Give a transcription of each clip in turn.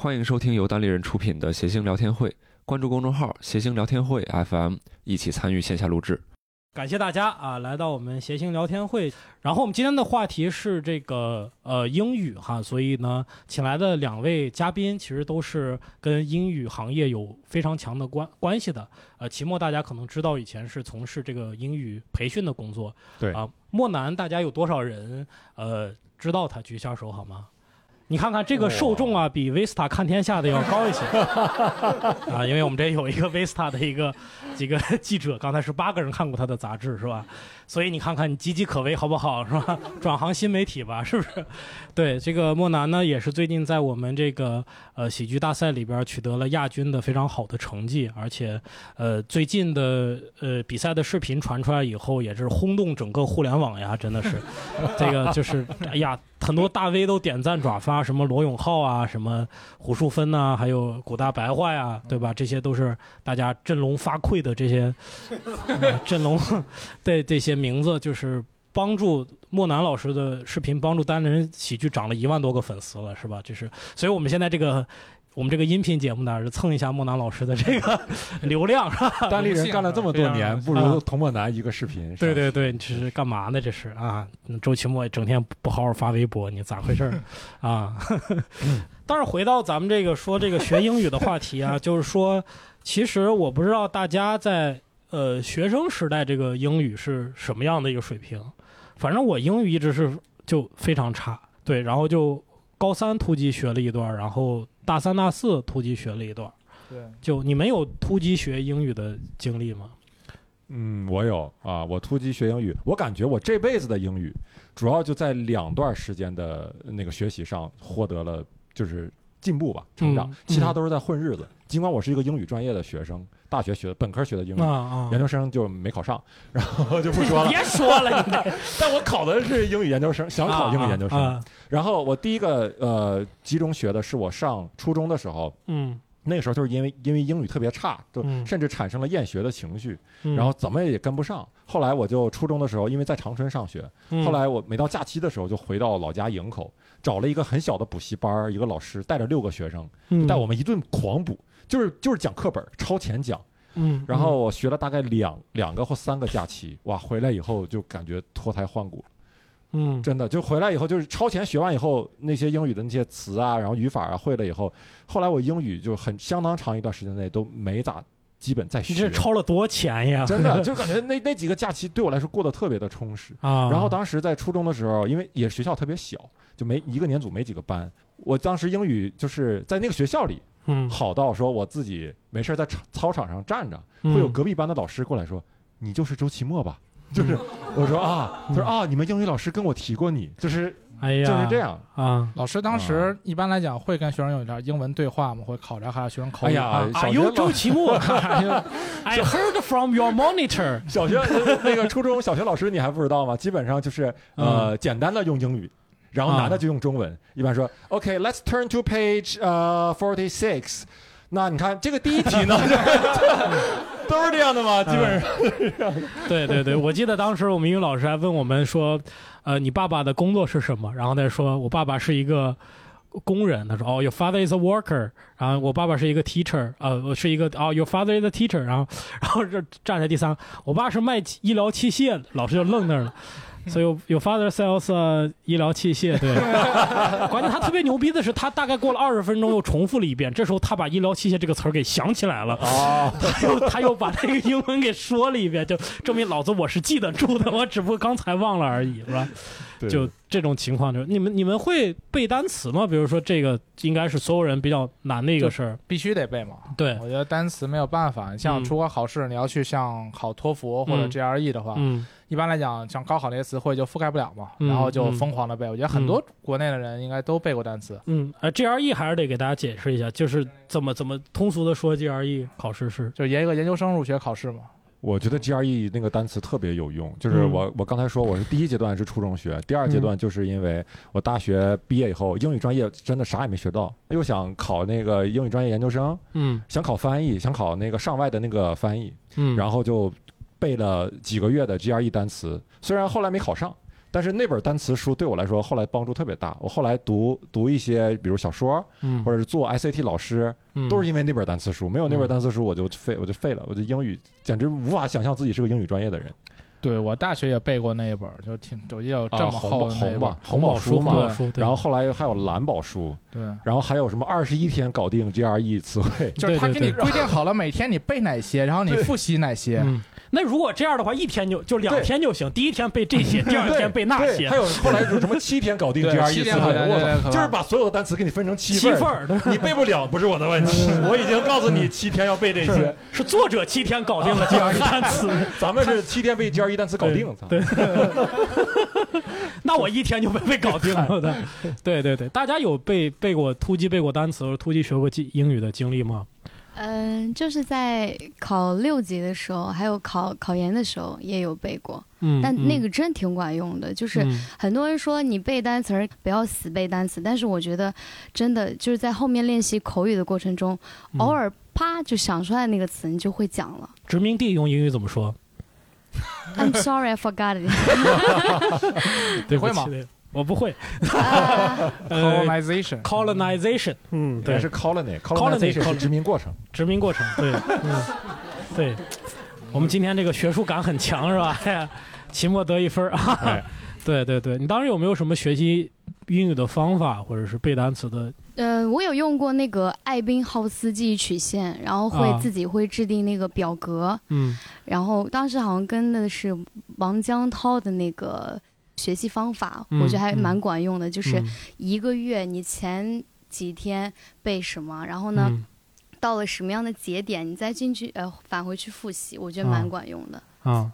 欢迎收听由单立人出品的谐星聊天会，关注公众号“谐星聊天会 FM”，一起参与线下录制。感谢大家啊，来到我们谐星聊天会。然后我们今天的话题是这个呃英语哈，所以呢，请来的两位嘉宾其实都是跟英语行业有非常强的关关系的。呃，齐墨大家可能知道以前是从事这个英语培训的工作，对啊。莫南大家有多少人呃知道他？举一下手好吗？你看看这个受众啊，比 Vista 看天下的要高一些 啊，因为我们这有一个 Vista 的一个几个记者，刚才是八个人看过他的杂志是吧？所以你看看你岌岌可危好不好是吧？转行新媒体吧，是不是？对，这个莫南呢也是最近在我们这个呃喜剧大赛里边取得了亚军的非常好的成绩，而且呃最近的呃比赛的视频传出来以后，也是轰动整个互联网呀，真的是，这个就是哎呀。很多大 V 都点赞转发，什么罗永浩啊，什么胡淑芬呐，还有古大白话呀，对吧？这些都是大家振聋发聩的这些呃振聋 对这些名字，就是帮助莫南老师的视频，帮助单人喜剧涨了一万多个粉丝了，是吧？就是，所以我们现在这个。我们这个音频节目呢，是蹭一下莫南老师的这个 流量，是吧？单立人干了这么多年，不如童莫南一个视频。对对对，这是干嘛呢？这是啊，周奇墨整天不好好发微博，你咋回事儿啊？但是回到咱们这个说这个学英语的话题啊，就是说，其实我不知道大家在呃学生时代这个英语是什么样的一个水平，反正我英语一直是就非常差，对，然后就高三突击学了一段，然后。大三、大四突击学了一段，对，就你们有突击学英语的经历吗？嗯，我有啊，我突击学英语，我感觉我这辈子的英语，主要就在两段时间的那个学习上获得了就是进步吧，成长，其他都是在混日子。尽管我是一个英语专业的学生，大学学本科学的英语，研究生就没考上，然后就不说了。别说了，你 但我考的是英语研究生，想考英语研究生。然后我第一个呃集中学的是我上初中的时候，嗯，那个时候就是因为因为英语特别差，就甚至产生了厌学的情绪，然后怎么也跟不上。后来我就初中的时候，因为在长春上学，后来我每到假期的时候就回到老家营口，找了一个很小的补习班，一个老师带着六个学生，带我们一顿狂补。就是就是讲课本，超前讲，嗯，然后我学了大概两两个或三个假期，哇，回来以后就感觉脱胎换骨，嗯，真的就回来以后就是超前学完以后，那些英语的那些词啊，然后语法啊会了以后，后来我英语就很相当长一段时间内都没咋基本在学。你这超了多钱呀？真的 就感觉那那几个假期对我来说过得特别的充实啊。然后当时在初中的时候，因为也学校特别小，就没一个年组没几个班，我当时英语就是在那个学校里。嗯，好到说我自己没事在操操场上站着，会有隔壁班的老师过来说：“你就是周奇墨吧？”就是 我说啊，他说啊，你们英语老师跟我提过你，就是哎呀，就是这样啊。老师当时一般来讲会跟学生有点英文对话吗？会考察下学生口语。哎呀，哎呦，周奇墨，I heard from your monitor。小学那个初中小学老师你还不知道吗？基本上就是呃简单的用英语。然后男的就用中文，一般说 OK，Let's turn to page 呃 forty six。那你看这个第一题呢，都是这样的吗？基本上。对对对，我记得当时我们英语老师还问我们说，呃，你爸爸的工作是什么？然后他说我爸爸是一个工人。他说哦，Your father is a worker。然后我爸爸是一个 teacher，呃，我是一个哦，Your father is a teacher。然后 然后这站在第三，我爸是卖医疗器械的。老师就愣那儿了。所以有有 father sells 医疗器械，对。关键他特别牛逼的是，他大概过了二十分钟又重复了一遍，这时候他把医疗器械这个词儿给想起来了。哦。他又他又把那个英文给说了一遍，就证明老子我是记得住的，我只不过刚才忘了而已，是吧？就这种情况，就是你们你们会背单词吗？比如说这个应该是所有人比较难的一个事儿，必须得背嘛。对，我觉得单词没有办法。像出国考试，你要去像考托福或者 GRE 的话，嗯，一般来讲，像高考那些词汇就覆盖不了嘛，然后就疯狂的背。我觉得很多国内的人应该都背过单词。嗯，呃，GRE 还是得给大家解释一下，就是怎么怎么通俗的说，GRE 考试是就一个研究生入学考试嘛。我觉得 GRE 那个单词特别有用，就是我我刚才说我是第一阶段是初中学，第二阶段就是因为我大学毕业以后英语专业真的啥也没学到，又想考那个英语专业研究生，嗯，想考翻译，想考那个上外的那个翻译，嗯，然后就背了几个月的 GRE 单词，虽然后来没考上，但是那本单词书对我来说后来帮助特别大。我后来读读一些，比如小说，嗯或者是做 SAT 老师，嗯都是因为那本单词书。没有那本嗯单词书，我就废，我就废了。我就英语简直无法想象自己是个英语专业的人。对我大学也背过那一本，就挺我记得有这么啊红宝厚的那一本红宝，红宝书嘛，红宝书，对然后后来还有蓝宝书，对。然后还有什么二十一天搞定 GRE 词汇。就是他给你规定好了每天你背哪些，然后你复习哪些。嗯，那如果这样的话，一天就就两天就行，第一天背这些，第二天背那些还，有后来有什么七天搞定 GRE 词汇，就是把所有的单词给你分成七七份儿，份，你背不了不是我的问题，我已经告诉你七天要背这些，是作者七天搞定了 GRE 单词，咱们是七天背 GRE 单词搞定。操对 那我一天就被被搞定了 的。对对对，大家有背背过突击背过单词，或者突击学过记英语的经历吗？嗯，就是在考六级的时候，还有考考研的时候也有背过，嗯，但嗯那个真挺管用的。就是嗯很多人说你背单词儿不要死背单词，但是我觉得真的就是在后面练习口语的过程中，嗯偶尔啪就想出来那个词，你就会讲了。殖民地用英语怎么说？I'm sorry, I forgot it 对会吗？我不会。啊。呃 Colonization，colonization，嗯，对，是 colony Colony，colonization 是殖民过程。殖民过程，对，嗯，对。我们今天这个学术感很强，是吧？期末得一分儿啊哎！对对对，你当时有没有什么学习英语的方法，或者是背单词的？呃，我有用过那个艾宾浩斯记忆曲线，然后会啊自己会制定那个表格，嗯然后当时好像跟的是王江涛的那个学习方法，嗯我觉得还蛮管用的。就是嗯一个月你前几天背什么，然后呢、嗯到了什么样的节点，你再进去呃返回去复习，我觉得啊蛮管用的。啊，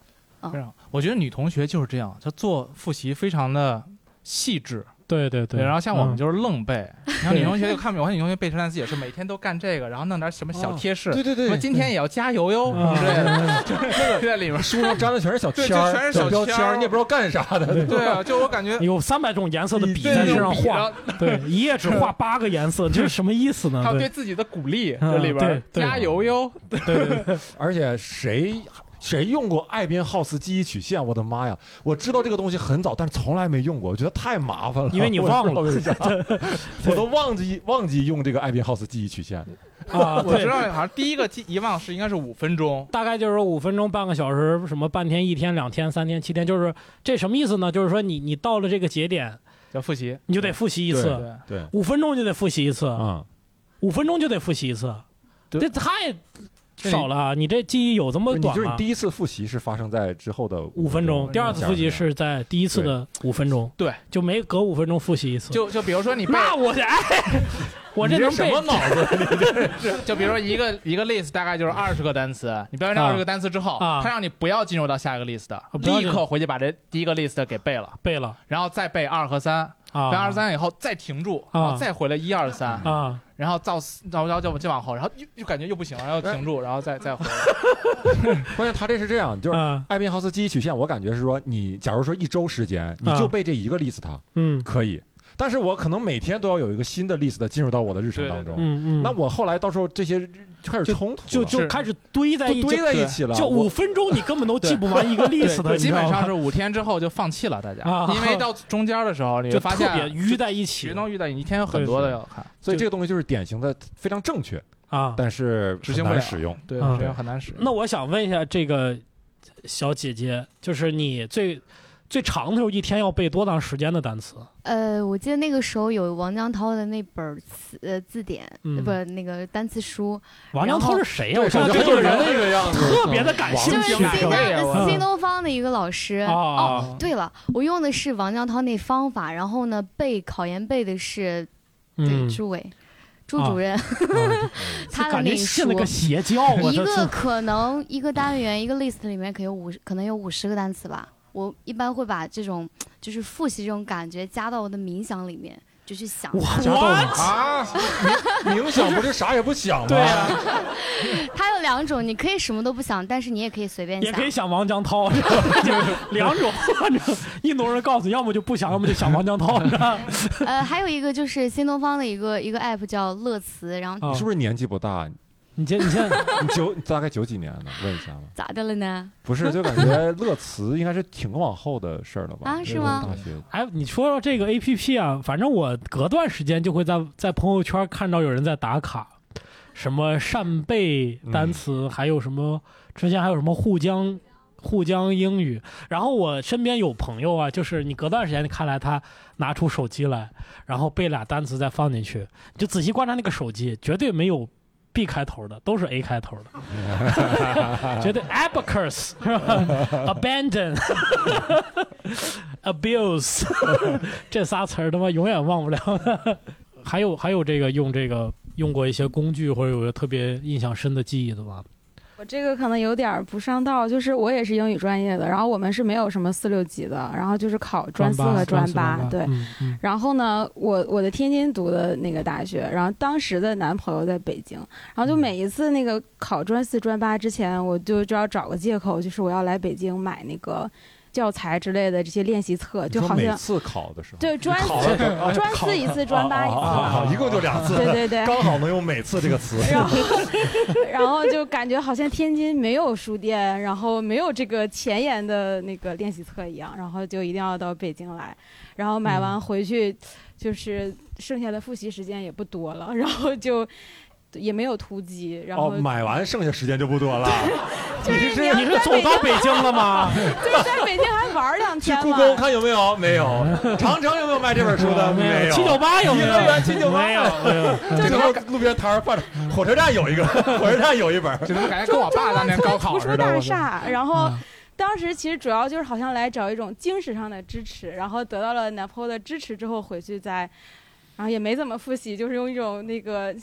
非常，我觉得女同学就是这样，她做复习非常的细致。对对对。然后像我们嗯就是愣背，然后女同学就看不懂，我看女同学背成单词也是每天都干这个，然后弄点什么小贴士，对对什么今天也要加油哟啊之类的，就是就在里面。书上粘的全是小对签儿，就全是小标签儿，你也不知道干啥的。对啊，就我感觉有三百种颜色的笔对在身上画，对，一页只画八个颜色，这是什么意思呢？还有对对自己的鼓励，嗯这里边对对加油哟，对对对，而且谁谁用过艾宾浩斯记忆曲线？我的妈呀！我知道这个东西很早，但是从来没用过，我觉得太麻烦了。因为你忘了 我都忘记忘记用这个艾宾浩斯记忆曲线。啊，我知。道好像第一个记遗忘是应该是五分钟，大概就是五分钟、半个小时，什么半天、一天、两天、三天、七天，就是这什么意思呢？就是说你你到了这个节点，要复习。你就得复习一次，对，对，五分钟就得复习一次，嗯，五分钟就得复习一次，这太少了啊！你这记忆有这么短吗？就是你第一次复习是发生在之后的五分钟，第二次复习是是在第一次的五分钟，对，就没隔五分钟复习一次。就就比如说你背，那我这哎，我这能什么脑子？就比如说一个一个 list 大概就是二十个单词，你背完这啊二十个单词之后，啊。他让你不要进入到下一个 list，立刻回去把这第一个 list 给背了，背了。然后再背二和三，啊，背二三以后再停住，啊。然后再回来一二三，啊，然后到四然后然后就就往后，然后又又感觉又不行了，然后停住，然后再 再回来。关键他这是这样，就是啊艾宾浩斯记忆曲线，我感觉是说，你假如说一周时间，你就背这一个 list，嗯可以。但是我可能每天都要有一个新的 list 进入到我的日程当中。嗯嗯，那我后来到时候这些就开始冲突，就就开始堆在一起，就堆在一起了。就五分钟你根本都记不完 一个 list 的，对，你知道吗？基本上是五天之后就放弃了，大家。啊，因为到中间的时候，你就发现特别淤在一起。全都遇到，你一天有很多的要看，所以这个东西就是典型的非常正确，啊。但是执行不了很难使用。对，啊。这样很难使。那我想问一下这个小姐姐，就是你最最长的时候一天要背多长时间的单词？呃，我记得那个时候有王江涛的那本词呃字典，不那个单词书，王江涛是谁呀？对，我看感觉就是人这个人那个样子，特别的感兴就是趣。新东新东方的一个老师。啊哦，对了，我用的是王江涛那方法，然后呢背考研背的是对嗯，朱伟。朱啊主任，啊 他的感觉那书信了个邪教，我一个可能一个单元一个 list 里面可有五十，可能有五十个单词吧。我一般会把这种 就是复习这种感觉加到我的冥想里面，就去想它。加到啊，冥冥想不是啥也不想吗？对啊，它有两种，你可以什么都不想，但是你也可以随便想也可。以想王江涛，就两种。反正印度人告诉你，要么就不想，要么就想王江涛。是吧 呃，还有一个就是新东方的一个一个 app 叫乐词，然后啊你是不是年纪不大？你这你现在 你九大概九几年的？问一下吧。咋的了呢？不是，就感觉 乐词应该是挺往后的事儿了吧？啊是吗大学哎，你说说这个 A P P 啊，反正我隔段时间就会在在朋友圈看到有人在打卡，什么扇贝单词，还有什么之前还有什么沪江沪江英语。然后我身边有朋友啊，就是你隔段时间看来他拿出手机来，然后背俩单词再放进去，你就仔细观察那个手机，绝对没有 B 开头的，都是 A 开头的，绝对 abacus 是 吧？abandon abuse 这仨词儿他妈永远忘不了。还有还有这个用这个用过一些工具或者有个特别印象深的记忆的吗？我这个可能有点儿不上道，就是我也是英语专业的，然后我们是没有什么四六级的，然后就是考专四和专八，对。嗯嗯然后呢，我我在天津读的那个大学，然后当时的男朋友在北京，然后就每一次那个考专四专八之前，我就就要找个借口，就是我要来北京买那个教材之类的这些练习册，就好像每次考的时候，对专四专四一次，专八一次，啊，一共就两次，对对对。刚好能用每次这个词。然后，然后就感觉好像天津没有书店，然后没有这个前沿的那个练习册一样，然后就一定要到北京来，然后买完回去，就是剩下的复习时间也不多了，然后就也没有突击，然后哦，买完剩下时间就不多了。就是你是走到北京了吗？对，在北京还玩两去天去。故宫看有没有？没有。长城有没有卖这本书的？没有。七九八有没有？没有没有。最后路边摊儿放着，火车站有一个，火车站有一本。就他妈感觉跟我爸当年高考图书似的。我大厦，然后嗯当时其实主要就是好像来找一种精神上的支持，然后得到了男朋友的支持之后回去再。然后也没怎么复习，就是用一种那个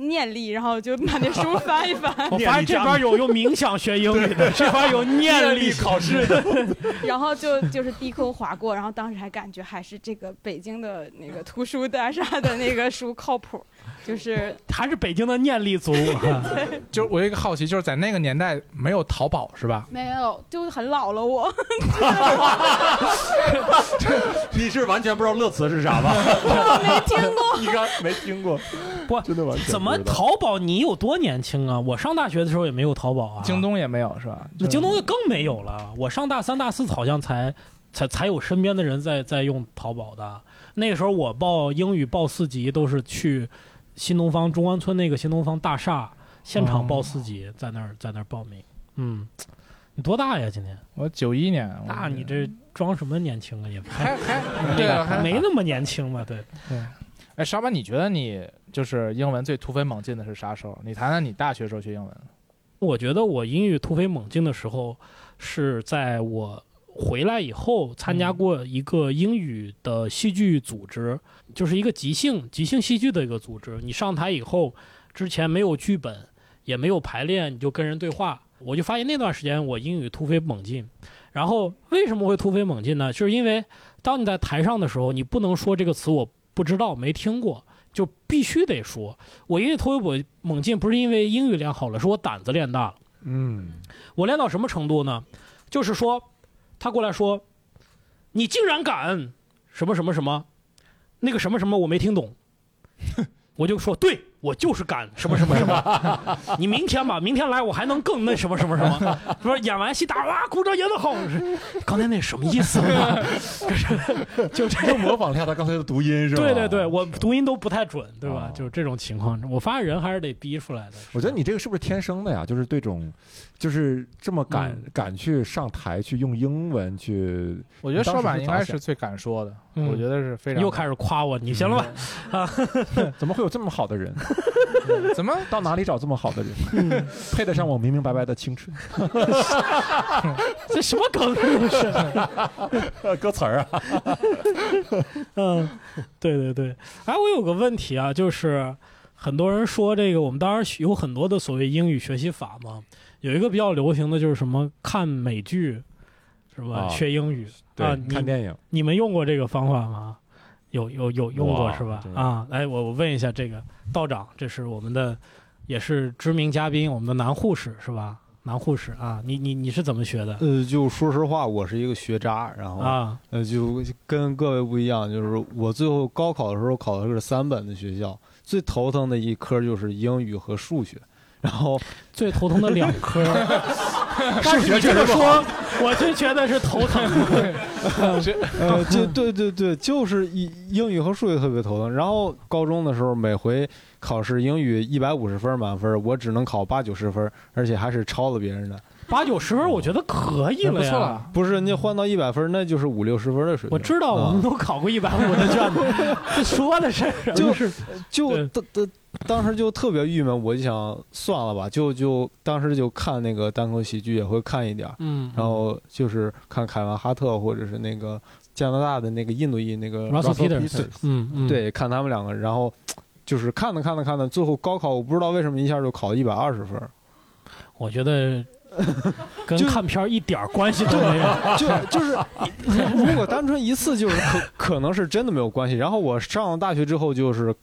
念力，然后就把那书 翻一翻，我发现这边有用冥想学英语的，这边有念力考试的。然后就就是低空划过，然后当时还感觉还是这个北京的那个图书大厦的那个书靠谱，就是 还是北京的念力足。就我有一个好奇，就是在那个年代没有淘宝是吧？没有，就很老了我。你是完全不知道乐词是啥吧？我没听过。你刚没听过？不，真的完全怎么淘宝？你有多年轻啊？我上大学的时候也没有淘宝啊。京东也没有是吧？那京东就更没有了。我上大三、大四好像才才才有身边的人在在用淘宝的。那个时候我报英语报四级都是去新东方中关村那个新东方大厦现场报四级，在那儿在那儿报名。嗯，你多大呀？今年？我九一年。那你这装什么年轻啊？也还还 对啊，还没那么年轻吧？对。对。哎，沙巴，你觉得你就是英文最突飞猛进的是啥时候？你谈谈你大学时候学英文。我觉得我英语突飞猛进的时候，是在我回来以后参加过一个英语的戏剧组织，就是一个即兴即兴戏剧的一个组织。你上台以后，之前没有剧本，也没有排练，你就跟人对话。我就发现那段时间我英语突飞猛进。然后为什么会突飞猛进呢？就是因为当你在台上的时候，你不能说这个词我不知道没听过。就必须得说，我英语突飞猛进不是因为英语练好了，是我胆子练大了。嗯，我练到什么程度呢？就是说，他过来说，你竟然敢什么什么什么，那个什么什么我没听懂，我就说对。我就是敢什么什么什么，你明天吧，明天来我还能更那什么什么什么。说演完戏大哇鼓掌演得好，刚才那什么意思呢？就是就这就模仿一下他刚才的读音是吧？对对对，我读音都不太准，对吧？哦就是这种情况，我发现人还是得逼出来的。我觉得你这个是不是天生的呀？就是对这种，就是这么敢、嗯敢去上台去用英文去，我觉得你当时少板应该是最敢说的，嗯我觉得是非常。又开始夸我，你行了吧？啊怎么会有这么好的人？怎么到哪里找这么好的人？配得上我明明白白的青春？这什么梗？这是。歌词儿啊？嗯，对对对。哎，我有个问题啊，就是很多人说这个，我们当然有很多的所谓英语学习法嘛，有一个比较流行的就是什么看美剧，是吧？啊学英语对，啊，看电影。你们用过这个方法吗？有有有用过是吧啊，来，我我问一下这个道长，这是我们的也是知名嘉宾，我们的男护士是吧？男护士啊，你你你是怎么学的？呃，就说实话，我是一个学渣，然后啊，呃，就跟各位不一样，就是我最后高考的时候考的是三本的学校，最头疼的一科就是英语和数学。然后最头疼的两科，但是你这么说，我就觉得是头疼。呃，就对对对，就是英英语和数学特别头疼。然后高中的时候，每回考试英语一百五十分满分，我只能考八九十分，而且还是抄了别人的。八九十分，我觉得可以了呀。不错了。不是，你换到一百分，那就是五六十分的水平。我知道，我们都考过一百五的卷子。这说的是，就是就当当当时就特别郁闷，我就想算了吧，就就当时就看那个单口喜剧也会看一点，嗯，然后就是看凯文哈特或者是那个加拿大的那个印度裔那个 Russell Peters，Peters，嗯嗯，对，看他们两个，然后就是看着看着看着，最后高考我不知道为什么一下就考了一百二十分。我觉得 跟就看片儿一点儿关系都没有。就就是如果单纯一次就是可可能是真的没有关系。然后我上了大学之后就是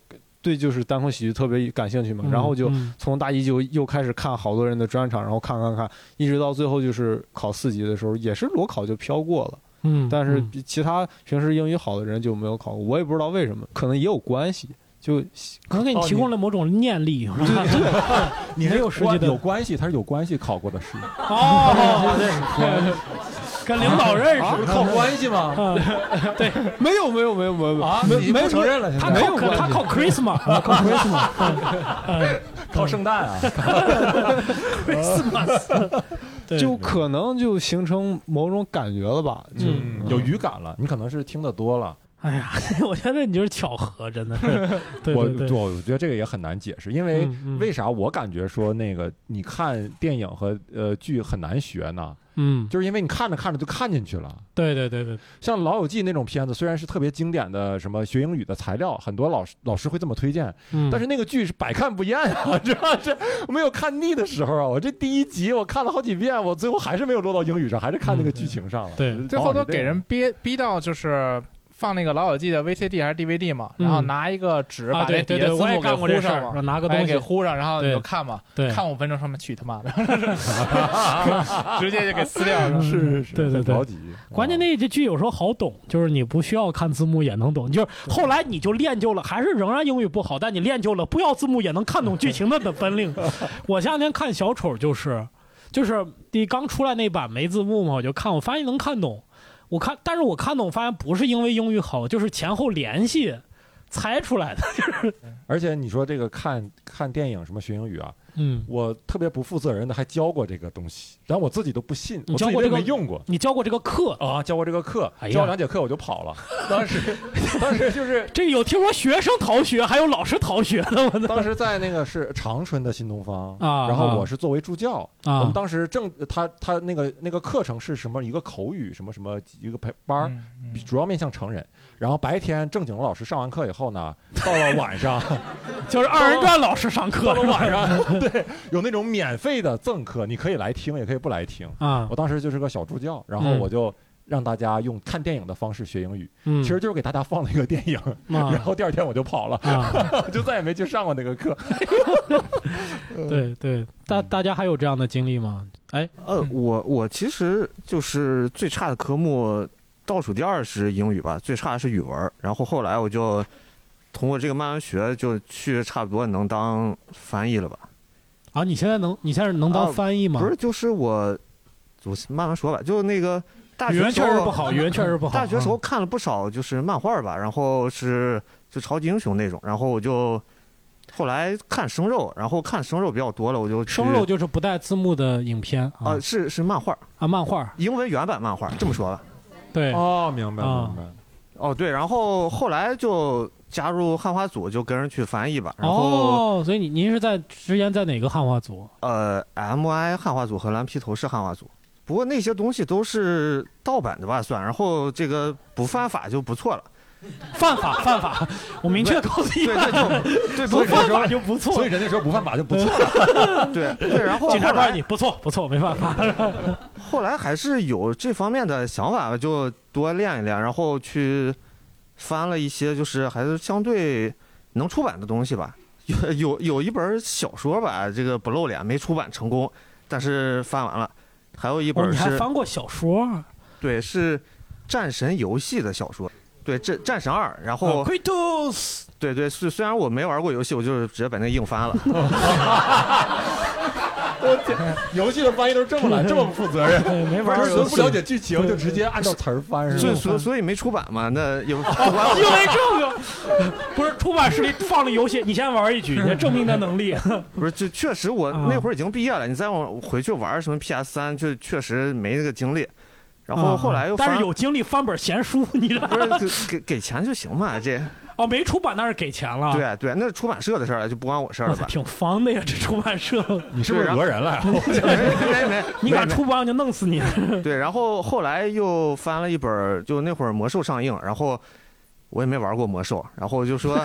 对就是单口喜剧特别感兴趣嘛，然后就嗯从大一就又开始看好多人的专场，然后看看看，一直到最后就是考四级的时候，也是裸考就飘过了。嗯，但是嗯比其他平时英语好的人就没有考过，我也不知道为什么，可能也有关系。就可能给你提供了某种念力 是吧？你没有实际关的有关系，他是有关系考过的试，哦，对，跟领导认识，靠关系吗？嗯，对，没有没有没有没有啊，你没没不承认了？没有他靠 Christmas，靠 Christmas，靠圣诞啊？Christmas，就可能就形成某种感觉了吧。就嗯，有语感了，你可能是听得多了。哎呀，我觉得你就是巧合，真的是。对我对对，我觉得这个也很难解释，因为为啥我感觉说那个你看电影和呃剧很难学呢？嗯，就是因为你看着看着就看进去了。对对对对，像《老友记》那种片子，虽然是特别经典的什么学英语的材料，很多老师老师会这么推荐，嗯，但是那个剧是百看不厌啊，主 要是没有看腻的时候啊。我这第一集我看了好几遍，我最后还是没有落到英语上，还是看那个剧情上了。对最后都给人憋逼到就是放那个老友记的 VCD 还是 DVD 嘛，嗯然后拿一个纸啊把这底下对对对，我也字幕给干过这事儿，糊上嘛，拿个东西，给糊上，然后你就看嘛，对，看五分钟，上面去他妈的，直接就给撕掉了。是是 是，对对对很着。急。关键那这剧有时候好懂，就是你不需要看字幕也能懂，就是后来你就练就了，还是仍然英语不好，但你练就了不要字幕也能看懂剧情的的本领。我前两天看小丑就是，就是第刚出来那版没字幕嘛，我就看，我发现能看懂。我看，但是我看懂发现不是因为英语好，就是前后联系猜出来的。就是 而且你说这个看看电影什么学英语啊，嗯，我特别不负责任的还教过这个东西，然后我自己都不信，我自己你教过这个也没用过。你教过这个课，啊，教过这个课，教两节课我就跑了。当时，当时就是这有听说学生逃学，还有老师逃学的，我当时在那个是长春的新东方啊然后我是作为助教，我啊们当时正他他那个那个课程是什么一个口语什么什么一个培班主要面向成人。然后白天正经的老师上完课以后呢，到了 晚上，就是二人转老师上课到了晚上，对，有那种免费的赠课，你可以来听，也可以不来听。啊。我，当时就是个小助教，然后嗯。我就让大家用看电影的方式学英语，嗯，其实就是给大家放了一个电影，然啊后第二天我就跑了，啊，就再也没去上过那个课。对对，大大家还有这样的经历吗？哎，呃，嗯我我其实就是最差的科目，倒数第二是英语吧，最差的是语文。然后后来我就通过这个慢慢学，就去差不多能当翻译了吧？啊，你现在能，你现在能当啊翻译吗？不是，就是我，我慢慢说吧。就那个大语言学时候确实不好，语言确实不好。大学时候啊看了不少就是漫画吧，然后是就超级英雄那种，然后我就后来看生肉，然后看生肉比较多了，我就生肉就是不带字幕的影片啊啊是是漫画，啊，漫画英文原版漫画，这么说吧。对哦，明白啊明白。哦，对，然后后来就加入汉化组，就跟着去翻译吧。然后、哦，所以你您是在之前在哪个汉化组？呃，MI 汉化组和蓝皮头是汉化组，不过那些东西都是盗版的吧算，然后这个不犯法就不错了。犯法犯法，我明确告诉你对，们，那就对不不犯法就不错。所以人家说不犯法就不错了。对对，然后警察抓你不错不错，没办法。后来还是有这方面的想法，就多练一练，然后去翻了一些就是还是相对能出版的东西吧。有有有一本小说吧，这个不露脸，没出版成功，但是翻完了。还有一哦，你还本是、翻过小说啊？对是战神游戏的小说，对战战神二，然后、哦 Kratos 对对，虽虽然我没玩过游戏，我就是直接把那硬翻了。我天，游戏的翻译都是这么来，这么不负责任。对，没玩不儿游戏是不了解剧情就直接按照词儿翻是吗？所以所所以没出版嘛，那也不关我因为这个，不是出版社里放了游戏，你先玩一局，你先证明你的能力。不是，就确实我啊那会儿已经毕业了，你再往回去玩什么 PS 三，就确实没那个精力。然后后来又但是有精力翻本闲书，你知道不是给给给钱就行嘛，这哦，没出版那是给钱了。对对，那是出版社的事儿了，就不关我事儿了吧？挺方的呀，这出版社。你是不是讹人了？没没没，你敢出版我就弄死你。对，然后后来又翻了一本，就那会儿魔兽上映，然后我也没玩过魔兽，然后就说，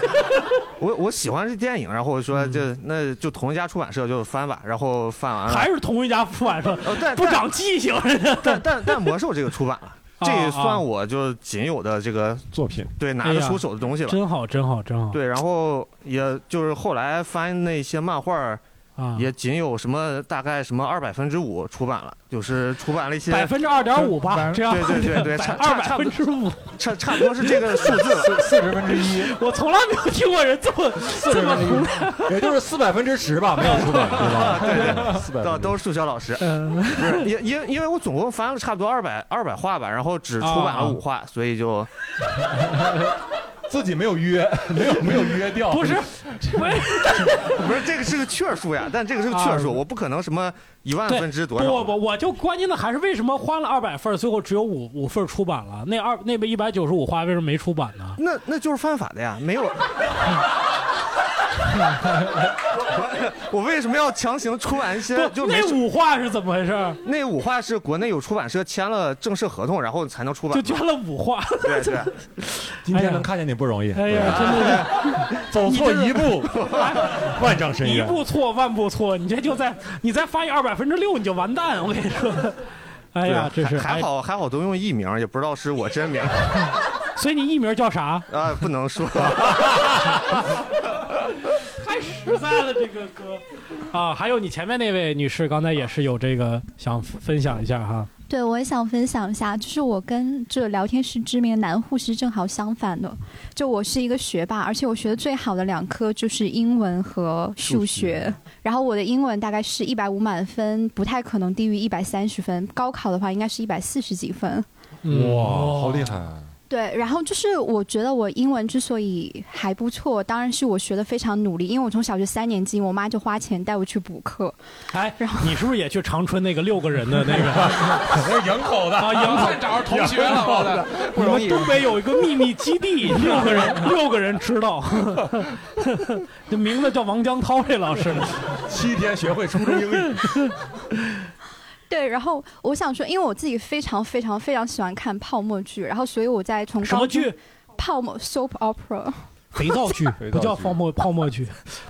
我我喜欢这电影，然后我说这那就同一家出版社就翻吧，然后翻完了，还是同一家出版社，哦但不长记性。人家但但但魔兽这个出版了，这也算我就仅有的这个作品，对拿得出手的东西了。真好，真好，真好。对，然后也就是后来翻那些漫画儿，啊，也仅有什么大概什么二百分之五出版了，就是出版了一些百分之二点五吧，这样。对对对对差二百差不多分之五，差差不多是这个数字了。四十分之一，我从来没有听过人这么这么。也就是四百分之十吧，没有出版，对吧？对对，四百都都是数学老师，嗯，不是因因因为我总共翻了差不多二百二百话吧，然后只出版啊了五话，所以就自己没有约，没有没有约掉，不是，不是 这个是个确数呀，但这个是个确数，啊我不可能什么一万分之多少。不不，我就关键的还是为什么花了二百份，最后只有五五份出版了？那二那边一百九十五花为什么没出版呢？那那就是犯法的呀，没有。我为什么要强行出版一些，就那五话是怎么回事？那五话是国内有出版社签了正式合同，然后才能出版就。捐了五话。对对，今天能看见你不容易，哎呀，真的 走错一步，万丈深渊一。步错万步错，你这就在你再翻译二百分之六你就完蛋，我跟你说。哎呀，这是还还，好还好都用艺名，也不知道是我真名所以你艺名叫啥？啊，不能说。太实在了，这个歌啊！还有你前面那位女士，刚才也是有这个想分享一下哈。对，我也想分享一下，就是我跟这聊天室知名的男护士正好相反的，就我是一个学霸，而且我学的最好的两科就是英文和数学，数学然后我的英文大概是一百五满分，不太可能低于一百三十分，高考的话应该是一百四十几分。哇，好厉害！啊对，然后就是我觉得我英文之所以还不错，当然是我学的非常努力，因为我从小学三年级，我妈就花钱带我去补课。哎，然后你是不是也去长春那个六个人的那个 我是营口的啊？营口找着同学了，我们。东北有一个秘密基地，六个人，六个人知道，这名字叫王江涛这老师。七天学会初中英语，对，然后我想说，因为我自己非常非常非常喜欢看泡沫剧，然后所以我在从高中什么剧？泡沫 soap opera，肥皂剧，不叫泡沫泡沫剧，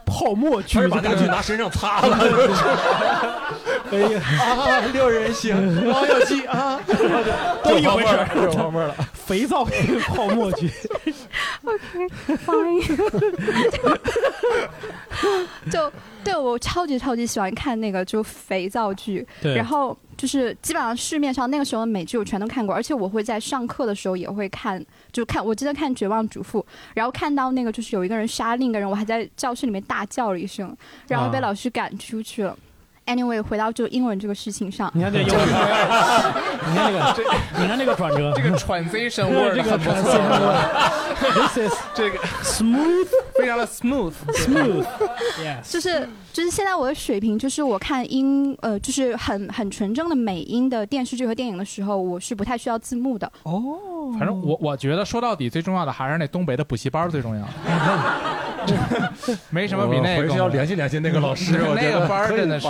泡沫剧 把那个剧拿身上擦了，哎呀，啊，六人行，王小鸡啊，都一回事儿。有泡沫了。肥皂剧、泡沫剧。fine，就对我超级超级喜欢看那个就肥皂剧，然后就是基本上市面上那个时候的美剧我全都看过，而且我会在上课的时候也会看，就看我记得看《绝望主妇》，然后看到那个就是有一个人杀另一个人，我还在教室里面大叫了一声，然后被啊。老师赶出去了。Anyway，回到就英文这个事情上，你看这 英文，你看这个，你看这个转折，这个 transition word 这个很不 transition，word，this is 这个 smooth 非常的 smooth。smooth，yes，就是就是现在我的水平，就是我看英呃，就是很很纯正的美音的电视剧和电影的时候，我是不太需要字幕的。哦，反正我我觉得说到底最重要的还是那东北的补习班最重要，没什么比那个我回去要联系联系那个老师，我 那个班儿真的是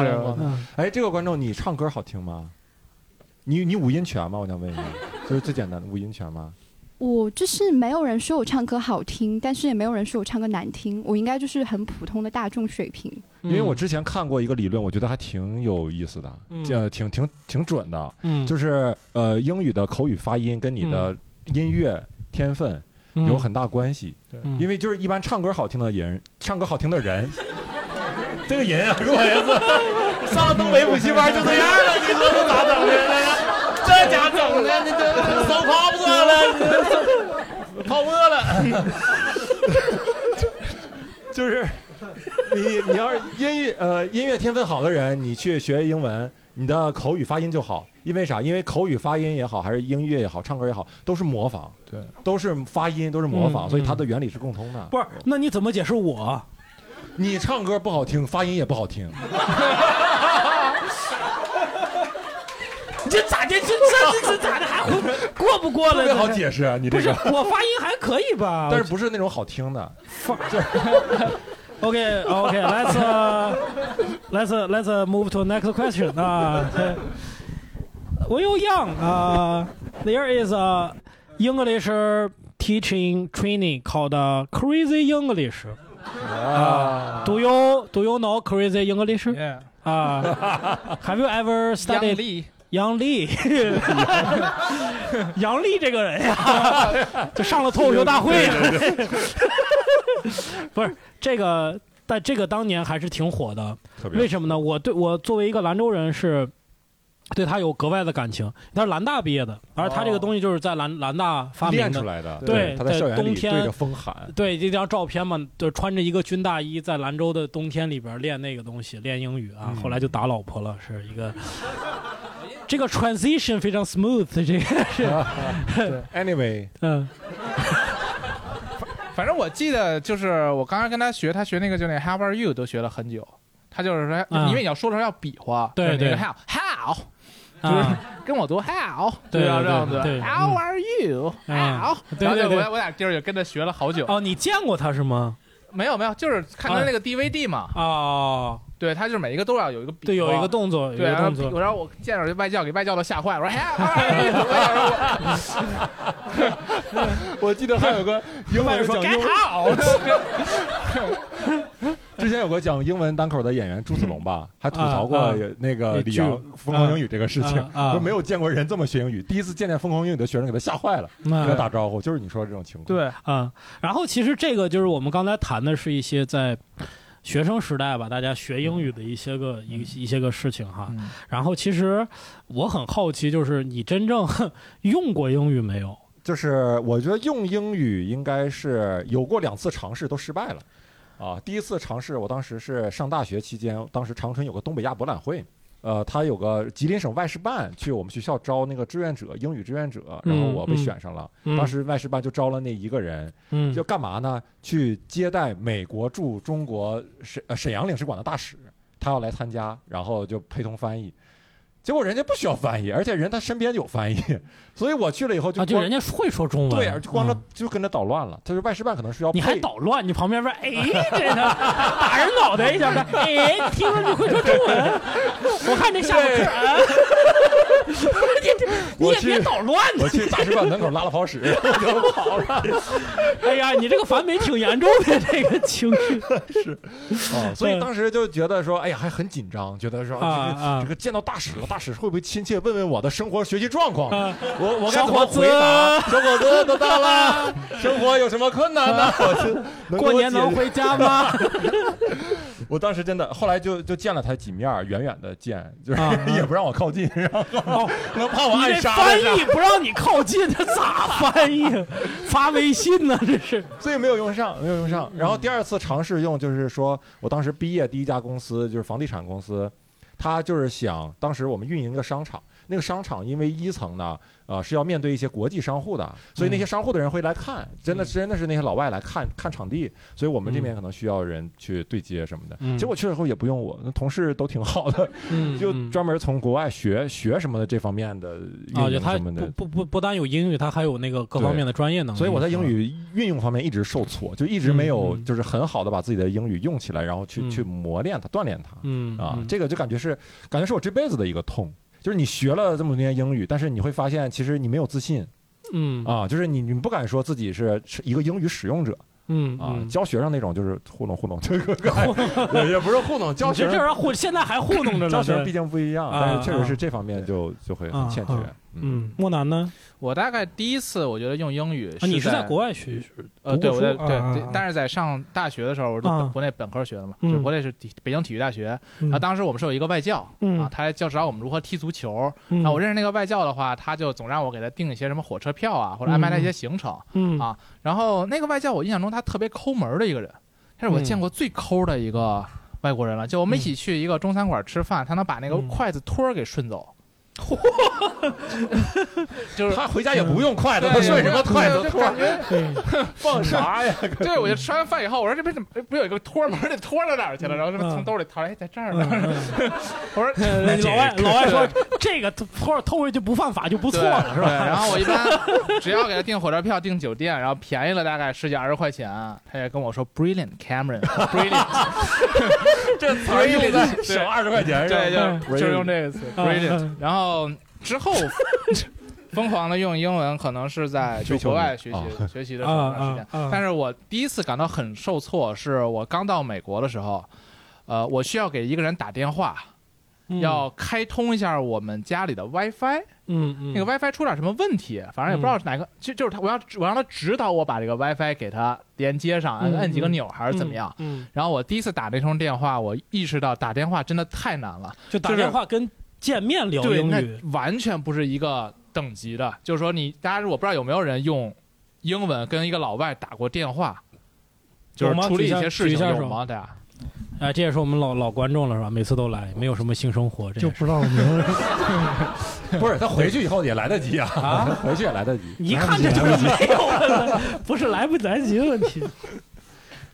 哎，这个观众，你唱歌好听吗？你你五音全吗？我想问一下，就是最简单的五音全吗？我就是没有人说我唱歌好听，但是也没有人说我唱歌难听，我应该就是很普通的大众水平。因为我之前看过一个理论，我觉得还挺有意思的，嗯呃，挺挺挺准的，嗯就是呃，英语的口语发音跟你的音乐天分有很大关系。对嗯因为就是一般唱歌好听的人，唱歌好听的人，这个人啊，如果要是 上了东北补习班就这样了，你说这咋整的？这家整的，你这手跑不过了，跑没了，就是你你要是音乐呃音乐天分好的人，你去学英文，你的口语发音就好。因为啥？因为口语发音也好，还是音乐也好，唱歌也好，都是模仿，对，都是发音，都是模仿，嗯所以它的原理是共通的。不是，那你怎么解释我？你唱歌不好听，发音也不好听。你这咋的？这这这咋的？还混过不过了？特别好解释啊，你不是这个，我发音还可以吧？但是不是那种好听的。OK OK let's uh, let's uh, let's uh, move to next question 啊、when you're young 啊、there is a English teaching training called uh, Crazy English 啊、do you do you know Crazy English，Yeah，啊、have you ever studied 丽，杨丽，杨丽这个人呀，就上了脱口秀大会。不是这个，但这个当年还是挺火的。为什么呢？我对我作为一个兰州人是。对他有格外的感情，他是兰大毕业的，而他这个东西就是在兰兰大发明的练出。来的，对他在冬天对着风喊，对这张照片嘛，就穿着一个军大衣，在兰州的冬天里边练那个东西，练英语啊。嗯后来就打老婆了，是一个这个 transition 非常 smooth，这个 是。Anyway，嗯。反正我记得就是我刚刚跟他学，他学那个就那 How are you 都学了很久。他就是说，啊。因为你要说的时候要比划，对对就是那个 how how，就是啊，跟我读 how，对就要这样子。对对，How are you？嗯 how，对对对然后就我我俩地儿也跟着学了好久。哦，你见过他是吗？没有没有，就是看他那个 DVD 嘛，哦，对，他就是每一个都要有一个比划，对，有一个动作，有一对，然后个动作。然后我见着外教，给外教都吓坏了，我说 How are you？我记得还有个 英文说讲 get，out，之前有个讲英文单口的演员朱子龙吧，还吐槽过啊那个李阳疯狂英语这个事情，说没有见过人这么学英语，第一次见见疯狂英语的学生给他吓坏了，跟他打招呼，就是你说的这种情况。对，啊，然后其实这个就是我们刚才谈的是一些在学生时代吧，大家学英语的一些个一一些个事情哈。嗯然后其实我很好奇，就是你真正 用过英语没有？就是我觉得用英语应该是有过两次尝试都失败了，啊，第一次尝试我当时是上大学期间，当时长春有个东北亚博览会。呃，他有个吉林省外事办去我们学校招那个志愿者，英语志愿者，然后我被选上了。嗯当时外事办就招了那一个人，嗯就干嘛呢？去接待美国驻中国沈呃沈阳领事馆的大使，他要来参加，然后就陪同翻译。结果人家不需要翻译，而且人他身边有翻译，所以我去了以后就啊，就人家会说中文，对，就光着嗯。就跟着捣乱了。他说外事办可能是要你还捣乱，你旁边说，哎，这呢，打人脑袋一下，说，哎，听说你会说中文，我看这下巴颏儿啊，你我也别去捣乱呢我。去大使馆门口拉了泡屎，我就跑了。哎呀，你这个反美挺严重的，这个情绪 是。啊，所以当时就觉得说，哎呀，还很紧张，觉得说啊啊这个这个见到大使了，大使会不会亲切问问我的生活学习状况？啊我我该怎么回答？小伙子都到了，生活有什么困难呢？过年能回家吗？我当时真的，后来就就见了他几面，远远的见，就是啊 也不让我靠近，然后哦，能 怕我你暗杀翻译不让你靠近，他咋翻译？发微信呢？这是所以没有用上，没有用上。然后第二次尝试用，就是说我当时毕业第一家公司就是房地产公司，他就是想当时我们运营一个商场，那个商场因为一层呢，呃是要面对一些国际商户的，所以那些商户的人会来看，真的真的是那些老外来看看场地，所以我们这边可能需要人去对接什么的。嗯结果去了以后也不用我，那同事都挺好的，嗯就嗯专门从国外学学什么的这方面的啊，运就他营什么的。不不不不单有英语，他还有那个各方面的专业能力。所以我在英语运用方面一直受挫，就一直没有就是很好的把自己的英语用起来，然后去嗯去磨练它、锻炼它嗯啊嗯。这个就感觉是感觉是我这辈子的一个痛，就是你学了这么多年英语，但是你会发现其实你没有自信嗯啊，就是你你不敢说自己是是一个英语使用者啊，嗯啊教学生那种就是糊弄糊弄，这 个 对也不是糊弄，教学生这人糊，现在还糊弄着呢。教学生毕竟不一样，啊但是确实啊是这方面就就会很欠缺啊。嗯，莫南呢？我大概第一次我觉得用英语啊，你是在在国外学？呃，对，我在对啊啊对，但是在上大学的时候，我是国内本科学的嘛，嗯。就国内是体北京体育大学，嗯。然后当时我们是有一个外教嗯。啊，他来教指导我们如何踢足球。嗯。那我认识那个外教的话，他就总让我给他订一些什么火车票啊，或者安排他一些行程。嗯。啊。然后那个外教我印象中他特别抠门儿的一个人，他是我见过最抠的一个外国人了。就我们一起去一个中餐馆吃饭，他能把那个嗯。筷子托儿给顺走。就是他回家也不用筷子，他顺什么筷子托就感？觉放啥呀？对，我就吃完饭以后，我说这边怎么不有一个托儿吗？这托儿到哪儿去了？然后这边从兜里掏出来，哎，在这儿呢。我说呃老外老外说这个托偷回去不犯法就不错了，是对，吧？然后我一般只要给他订火车票、订酒店，然后便宜了大概十几二十块钱，他也跟我说 brilliant Cameron，brilliant，这词儿用在省二十块钱上，对，就就是用这个词嗯 brilliant。然后之后 疯狂的用英文，可能是在就追求国外学习 学习的时候长时间。啊啊啊。但是我第一次感到很受挫，是我刚到美国的时候，呃，我需要给一个人打电话，嗯。要开通一下我们家里的 WiFi。嗯嗯。那个 WiFi 出点什么问题，反正也不知道是哪个，就就是他，我要我让他指导我把这个 WiFi 给他连接上，嗯摁几个钮还是怎么样。嗯，然后我第一次打那通电话，我意识到打电话真的太难了，就打电话跟见面聊英语，完全不是一个等级的。就是说你，大家我不知道有没有人用英文跟一个老外打过电话，就是处理一些事情有吗？大家哎，这也是我们老老观众了是吧？每次都来，没有什么性生活，这就不知道名字。不是他回去以后也来得及啊，回去也来得及。一看这就是没有了，不是来不来得及的问题。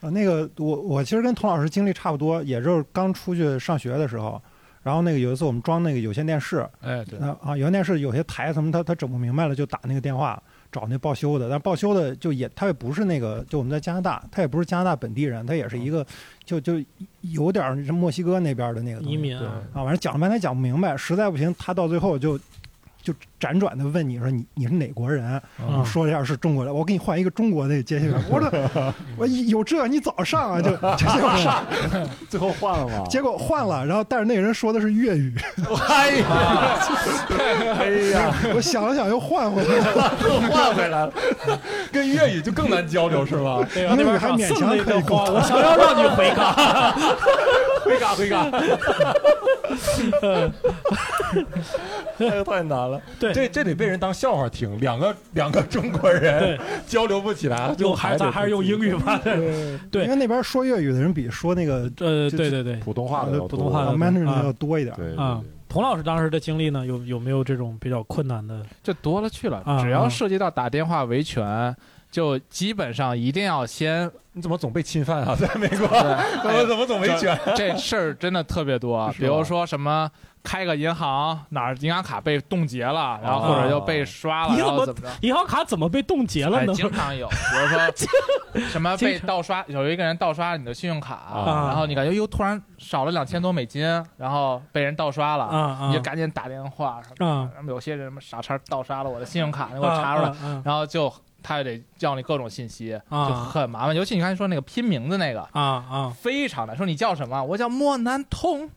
啊，那个我我其实跟童老师经历差不多，也就是刚出去上学的时候，然后那个有一次我们装那个有线电视，哎，对，那啊有线电视有些台什么他他整不明白了，就打那个电话找那报修的，但报修的就也他也不是那个就我们在加拿大，他也不是加拿大本地人，他也是一个就就有点儿墨西哥那边的那个移民啊，啊，反正讲了半天讲不明白，实在不行，他到最后就就辗转的问你说你你是哪国人？嗯我说一下是中国人，我给你换一个中国的接线员。我说我有这你早上啊，就 就这样上，最后换了吗？结果换了，然后但是那个人说的是粤语，哎呀，哎呀，我想了想又换回来了，又换回来了，跟粤语就更难交流是吧？对啊，那边英语还勉强可以沟，通我想要让你回港。回港回港，太难了。对这这得被人当笑话听，两个两个中国人 交流不起来，用还咱还是用英语吧？对因为那边说粤语的人比说那个呃，对对对普通话的普通话的要多一点。对啊。童老师当时的经历呢，有有没有这种比较困难的？这多了去了啊，只要涉及到打电话维权，就基本上一定要先你怎么总被侵犯啊？在美国，对。怎么怎么总维权？这事儿真的特别多，比如说什么开个银行哪儿银行卡被冻结了，然后或者又被刷了，你怎么然后怎么着？银行卡怎么被冻结了哎，呢？经常有，比如说 什么被盗刷，有一个人盗刷你的信用卡，啊。然后你感觉又突然少了两千多美金，然后被人盗刷了，你就赶紧打电话，啊。然后有些人什么傻叉盗刷了我的信用卡，你给我查出来，然后就他也得要你各种信息，啊就很麻烦。尤其你刚才说那个拼名字那个，啊啊非常难。说你叫什么？我叫莫南通，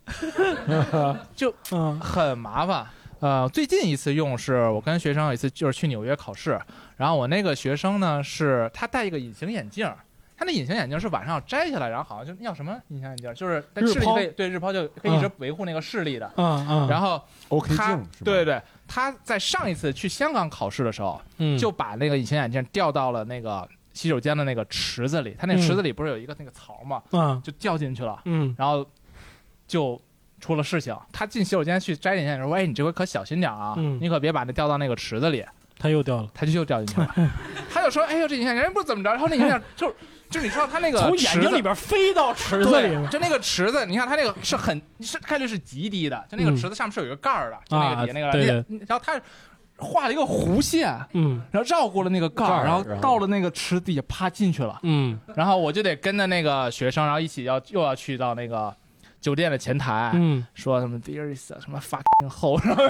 就嗯很麻烦。呃，最近一次用是我跟学生有一次就是去纽约考试，然后我那个学生呢是他戴一个隐形眼镜。他那隐形眼镜是晚上要摘下来，然后好像就那叫什么隐形眼镜，就是视力可以对日抛就可以一直维护那个视力的。嗯嗯，然后 OK 他镜是吧？对对，他在上一次去香港考试的时候，嗯就把那个隐形眼镜掉到了那个洗手间的那个池子里。他那嗯池子里不是有一个那个槽嘛，啊就掉进去了，嗯然后就出了事情。他进洗手间去摘隐形眼镜说：“哎，你这回可小心点啊，嗯你可别把那掉到那个池子里。他又掉了，”他就又掉进去了。他就说：“哎呦，这隐形眼镜不知怎么着。”然后那隐形眼镜就就你知道他那个从眼池子睛里边飞到池子里对，就那个池子，你看它那个是很是概率是极低的，就那个池子上面是有一个盖儿的，就那个底下那个，然后它画了一个弧线，嗯。然后绕过了那个盖儿，然后到了那个池底下，啪进去了，嗯。然后我就得跟着那个学生，然后一起要又要去到那个酒店的前台，嗯。说什么 there is a 什么 fucking hole，然后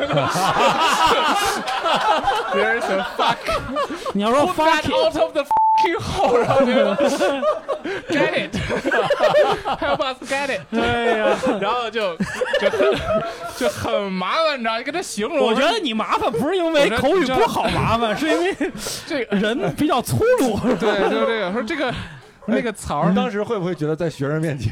there is a fuck 你要说 fucking out of the fucking hole，然后就 get it，help us get it。对呀，然后就 就很就很麻烦，你知道？你跟他形容，我觉得你麻烦不是因为口语不好麻烦，是因为这个人比较粗鲁。对，就是这个说这个那个槽儿你当时会不会觉得在学生面前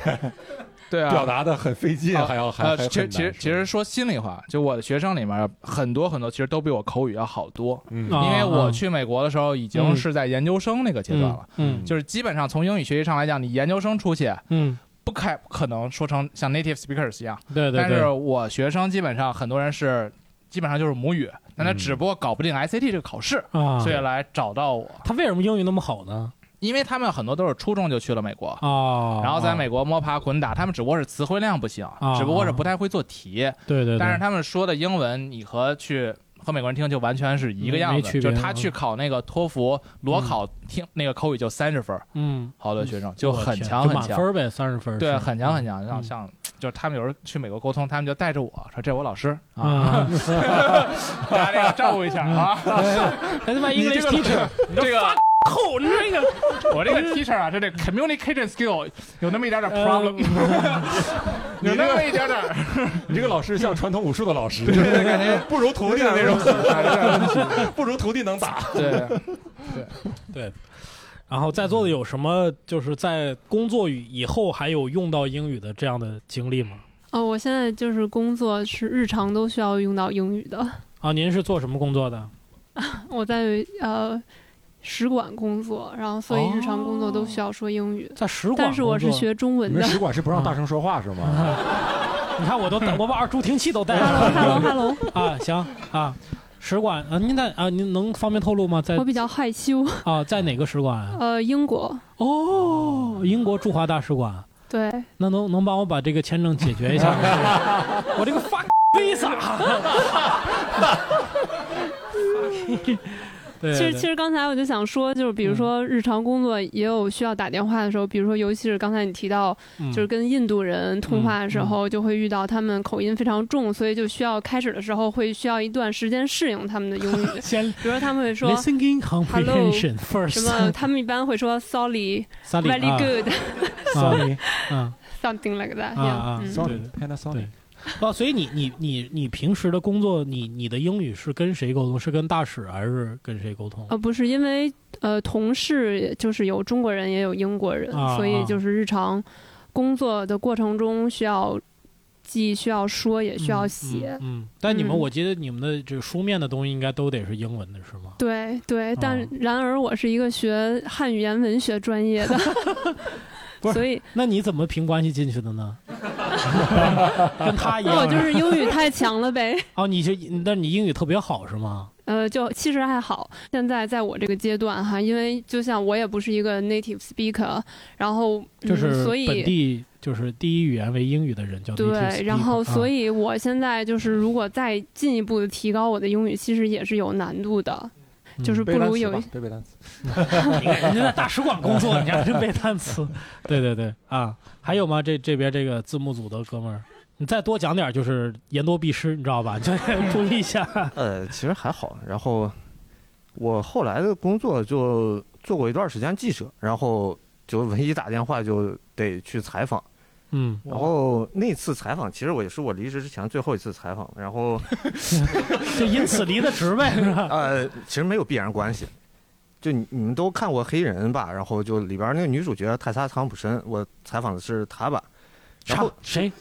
对啊，表达的很费劲，还要还呃，还其实其实其实说心里话，就我的学生里面很多很多，其实都比我口语要好多。嗯。啊因为我去美国的时候已经是在研究生那个阶段了，嗯就是基本上从英语学习上来讲，你研究生出去嗯，不开不可能说成像 native speakers 一样，对对但是，我学生基本上很多人是基本上就是母语，但他嗯。只不过搞不定 SAT 这个考试，啊，所以来找到我，他为什么英语那么好呢？因为他们很多都是初中就去了美国。啊，然后在美国摸爬滚打，他们只不过是词汇量不行，啊只不过是不太会做题。对对，对但是他们说的英文，你和去和美国人听就完全是一个样子。就是他去考那个托福裸考听那个口语就三十分，嗯，好多学生就很强很强。满分呗，三十分，对，很强很强，像嗯像就是他们有时候去美国沟通，他们就带着我说：“这是我老师啊，啊，大家要照顾一下啊。哎他妈你这 English 个 teacher，这个扣你这个 我这个 teacher 啊，这这 communication skill 有那么一点点 problem，有那么一点点。你这个老师像传统武术的老师，感觉不如徒弟的那种，不如徒弟能打。对，对。然后在座的有什么就是在工作以后还有用到英语的这样的经历吗？哦，我现在就是工作是日常都需要用到英语的。啊，您是做什么工作的？我在呃使馆工作，然后所以日常工作都需要说英语。在使馆但是我是学中文的你们。使馆是不让大声说话是吗？你看我都带我把耳助听器都带上了 Hello Hello，啊，行啊，使馆啊，您在啊，您能方便透露吗？在我比较害羞。啊，在哪个使馆啊？呃，英国，哦，英国驻华大使馆。对，那能能帮我把这个签证解决一下吗？我这个发 visa。对，其实其实刚才我就想说，就是比如说日常工作也有需要打电话的时候，比如说尤其是刚才你提到，嗯。就是跟印度人通话的时候，就会遇到他们口音非常重，所以就需要开始的时候会需要一段时间适应他们的英语。先比如说他们会说 listening comprehension first，什么，他们一般会说 sorry Sorry，very 啊 good，sorry，嗯。something like that，哦，所以你你你你平时的工作，你你的英语是跟谁沟通？是跟大使还是跟谁沟通？呃，不是因为呃，同事就是有中国人也有英国人，啊所以就是日常工作的过程中需要既需要说也需要写。嗯，嗯但你们嗯我记得你们的这个书面的东西应该都得是英文的，是吗？对对，但哦然而我是一个学汉语言文学专业的，不是所以那你怎么凭关系进去的呢？跟他一样，那我就是英语太强了呗。哦，你就那你英语特别好是吗？呃，就其实还好。现在在我这个阶段哈，因为就像我也不是一个 native speaker，然后、嗯、就是所以本地就是第一语言为英语的人叫 native 对然后所啊以我现在就是如果再进一步的提高我的英语，其实也是有难度的，就是不如有背背背单词。你看人家在大使馆工作，你还真背单词。对对对啊，还有吗？这这边这个字幕组的哥们儿，你再多讲点儿，就是言多必失，你知道吧？就注意一下。呃，其实还好。然后我后来的工作就做过一段时间记者，然后就唯一打电话就得去采访。嗯，然后那次采访，其实我也是我离职之前最后一次采访。然后 就因此离的职呗，是吧？呃，其实没有必然关系。就你你们都看过《黑人》吧？然后就里边那个女主角泰莎·汤普森，我采访的是她吧。然后谁？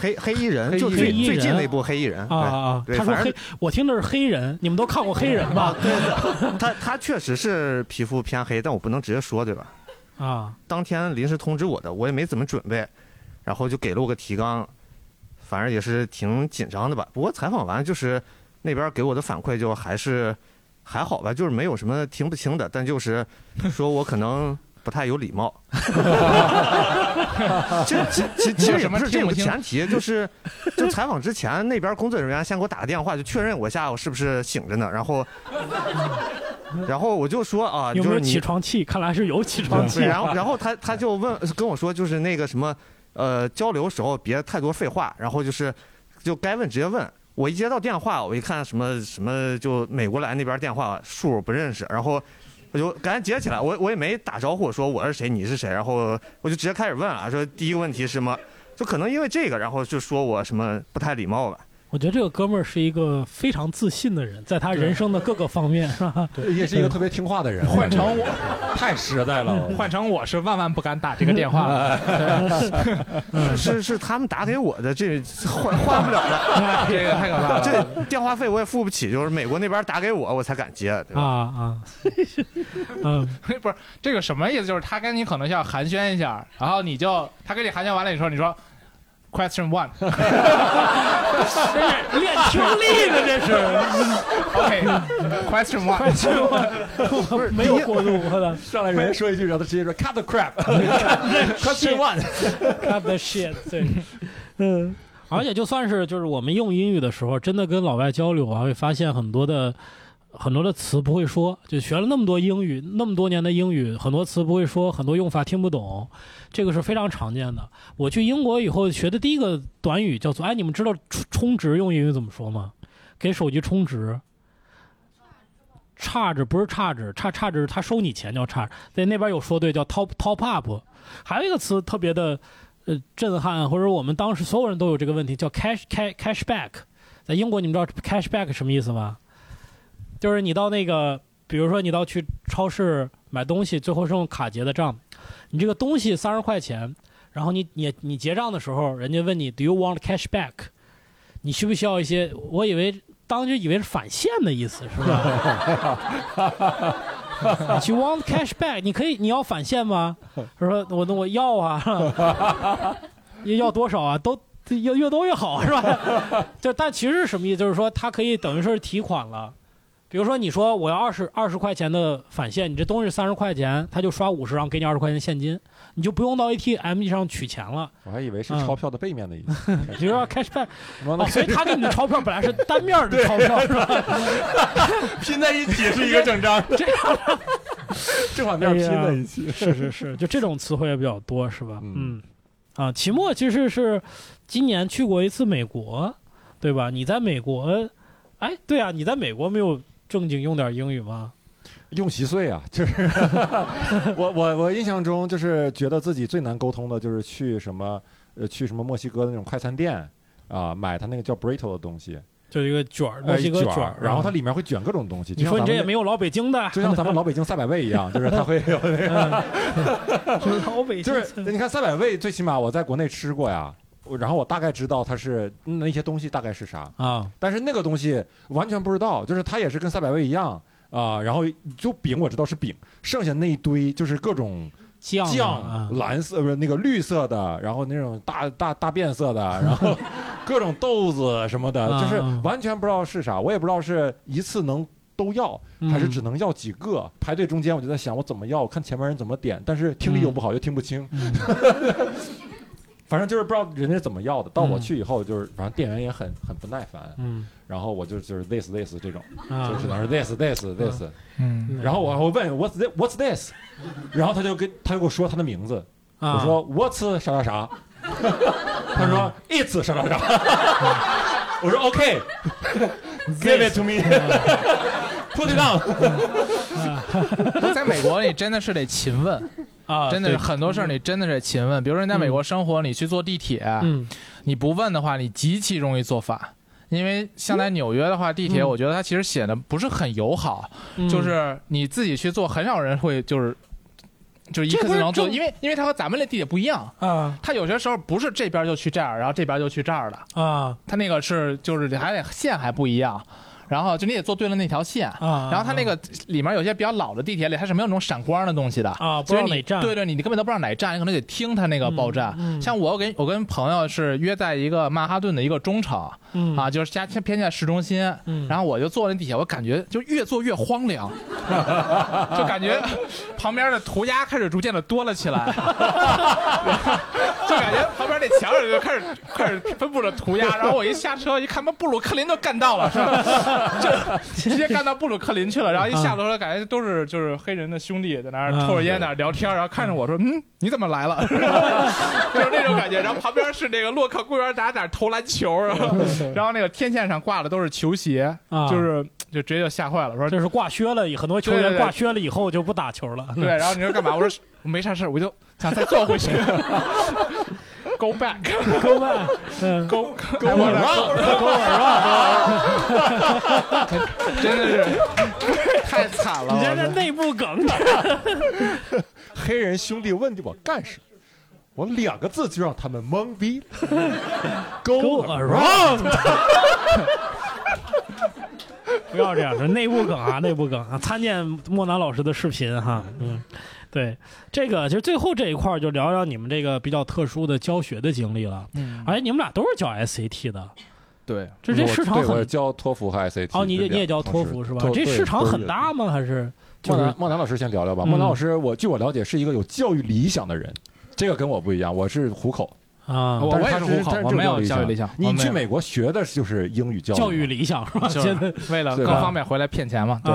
黑黑衣人，就最最近那部黑衣人啊啊他说黑，我听的是黑人，你们都看过黑人吧？对，他他确实是皮肤偏黑，但我不能直接说，对吧？啊，当天临时通知我的，我也没怎么准备，然后就给了我个提纲，反正也是挺紧张的吧。不过采访完就是那边给我的反馈就还是还好吧，就是没有什么听不清的，但就是说我可能不太有礼貌。其实其其其实也不是这个前提，就是就采访之前那边工作人员先给我打个电话，就确认我下午是不是醒着呢，然后。然后我就说啊，有没有就是你起床气？看来是有起床气。对然后然后他他就问跟我说，就是那个什么，呃，交流时候别太多废话，然后就是就该问直接问。我一接到电话，我一看什么什么，就美国来那边电话数不认识，然后我就赶紧接起来，我我也没打招呼说我是谁你是谁，然后我就直接开始问啊，说第一个问题是什么，就可能因为这个，然后就说我什么不太礼貌了。我觉得这个哥们儿是一个非常自信的人，在他人生的各个方面，是吧？也是一个特别听话的人。换成我，太实在了。换成我是万万不敢打这个电话了。是是他们打给我的，这换换不了的，这个太可怕了。这电话费我也付不起，就是美国那边打给我，我才敢接，啊啊，嗯，不是这个什么意思？就是他跟你可能要寒暄一下，然后你就他跟你寒暄完了，你说你说 question one，练听力的这是。OK，question one，不是没有过度的，上来人家说一句，然后他直接说 cut the crap，question one，cut the shit，对，嗯，而且就算是就是我们用英语的时候，真的跟老外交流啊，会发现很多的很多的词不会说，就学了那么多英语，那么多年的英语，很多词不会说，很多用法听不懂，这个是非常常见的。我去英国以后学的第一个短语叫做，哎，你们知道充充值用英语怎么说吗？给手机充值。差值不是差值，差差值他收你钱叫差，在那边有说对叫 top top up，还有一个词特别的呃震撼，或者我们当时所有人都有这个问题叫 cash cash cashback，在英国你们知道 cashback 什么意思吗？就是你到那个，比如说你到去超市买东西，最后是用卡结的账，你这个东西三十块钱，然后你你你结账的时候，人家问你 Do you want cashback？你需不需要一些？我以为。当时以为是返现的意思，是吧？你去 want cash back，你可以，你要返现吗？他说我我要啊，要多少啊？都要越多越好，是吧？就但其实是什么意思？就是说他可以等于说是提款了。比如说你说我要二十二十块钱的返现，你这东西三十块钱，他就刷五十，然后给你二十块钱现金，你就不用到 ATM 机上取钱了。我还以为是钞票的背面的意思，比如说 cashback，哦，所以他给你的钞票本来是单面的 钞票，是吧？拼在一起是一个整张，这样正反面拼在一起，是是是，就这种词汇也比较多，是吧？嗯，啊，期末其实是今年去过一次美国，对吧？你在美国，哎，对啊，你在美国没有。正经用点英语吗？用稀碎啊，就是 我我我印象中就是觉得自己最难沟通的就是去什么呃去什么墨西哥的那种快餐店啊买他那个叫 burrito 的东西，就一个卷儿墨西哥卷儿，然后它里面会卷各种东西。你说你这也没有老北京的，就像咱们老北京赛百味一样，就是它会有那个 老北京，就是你看赛百味，最起码我在国内吃过呀。然后我大概知道它是那些东西大概是啥啊，但是那个东西完全不知道，就是它也是跟赛百味一样啊。然后就饼我知道是饼，剩下那一堆就是各种酱酱，蓝色不是那个绿色的，然后那种大大大变色的，然后 各种豆子什么的，就是完全不知道是啥。我也不知道是一次能都要，还是只能要几个。排队中间我就在想我怎么要，我看前面人怎么点，但是听力又不好，又听不清。反正就是不知道人家怎么要的，到我去以后就是，反正店员也很很不耐烦，嗯，然后我就就是 this this 这种，就只能是 this this this，嗯，然后我我问 what's this what's this，然后他就跟他就给我说他的名字，我说 what's 啥啥啥，他说 it's 啥啥啥，我说 OK，give it to me，put it down，在美国你真的是得勤问。啊，真的是很多事儿，你真的是勤问。比如说你在美国生活，你去坐地铁，你不问的话，你极其容易坐反。因为像在纽约的话，地铁我觉得它其实写的不是很友好，就是你自己去坐，很少人会就是就是一个字能坐，因为因为它和咱们那地铁不一样啊，它有些时候不是这边就去这儿，然后这边就去这儿的。啊，它那个是就是还得线还不一样。然后就你得坐对了那条线，啊，然后它那个里面有些比较老的地铁里，它是没有那种闪光的东西的。啊，不知道哪站，对对，你根本都不知道哪站，你可能得听它那个报站。像我跟我跟朋友是约在一个曼哈顿的一个中城，啊，就是家偏在市中心，然后我就坐那地铁，我感觉就越坐越荒凉，就感觉旁边的涂鸦开始逐渐的多了起来，就感觉旁边那墙上就开始开始分布着涂鸦，然后我一下车一看，把布鲁克林都干到了，是吧？就直接干到布鲁克林去了，然后一下楼感觉都是就是黑人的兄弟在那儿抽着烟在那聊天，然后看着我说：“嗯，你怎么来了？” 就是那种感觉。然后旁边是那个洛克公园，大家在那投篮球，然后 然后那个天线上挂的都是球鞋，就是 就直接就吓坏了，说这是挂靴了，很多球员挂靴了以后就不打球了。对，然后你说干嘛？我说没啥事我就想再坐回去。Go back，Go back，嗯，Go Go around，真的是太惨了。你这是内部梗。黑人兄弟问我干什么？我两个字就让他们懵逼。Go Go around。不要这样，说内部梗啊，内部梗啊，参见莫南老师的视频哈。嗯，对，这个其实最后这一块儿就聊聊你们这个比较特殊的教学的经历了。嗯，哎，你们俩都是教 SAT 的，对，这这市场很教托福和 SAT。哦，你也你也教托福是吧？这市场很大吗？还是就是莫南莫南老师先聊聊吧。嗯莫南老师，我据我了解是一个有教育理想的人，这个跟我不一样，我是虎口。啊？我也是虎口他，我没有教教育理想。你去美国学的就是英语教育，教育理想是吧？为了对吧更方便回来骗钱嘛。对，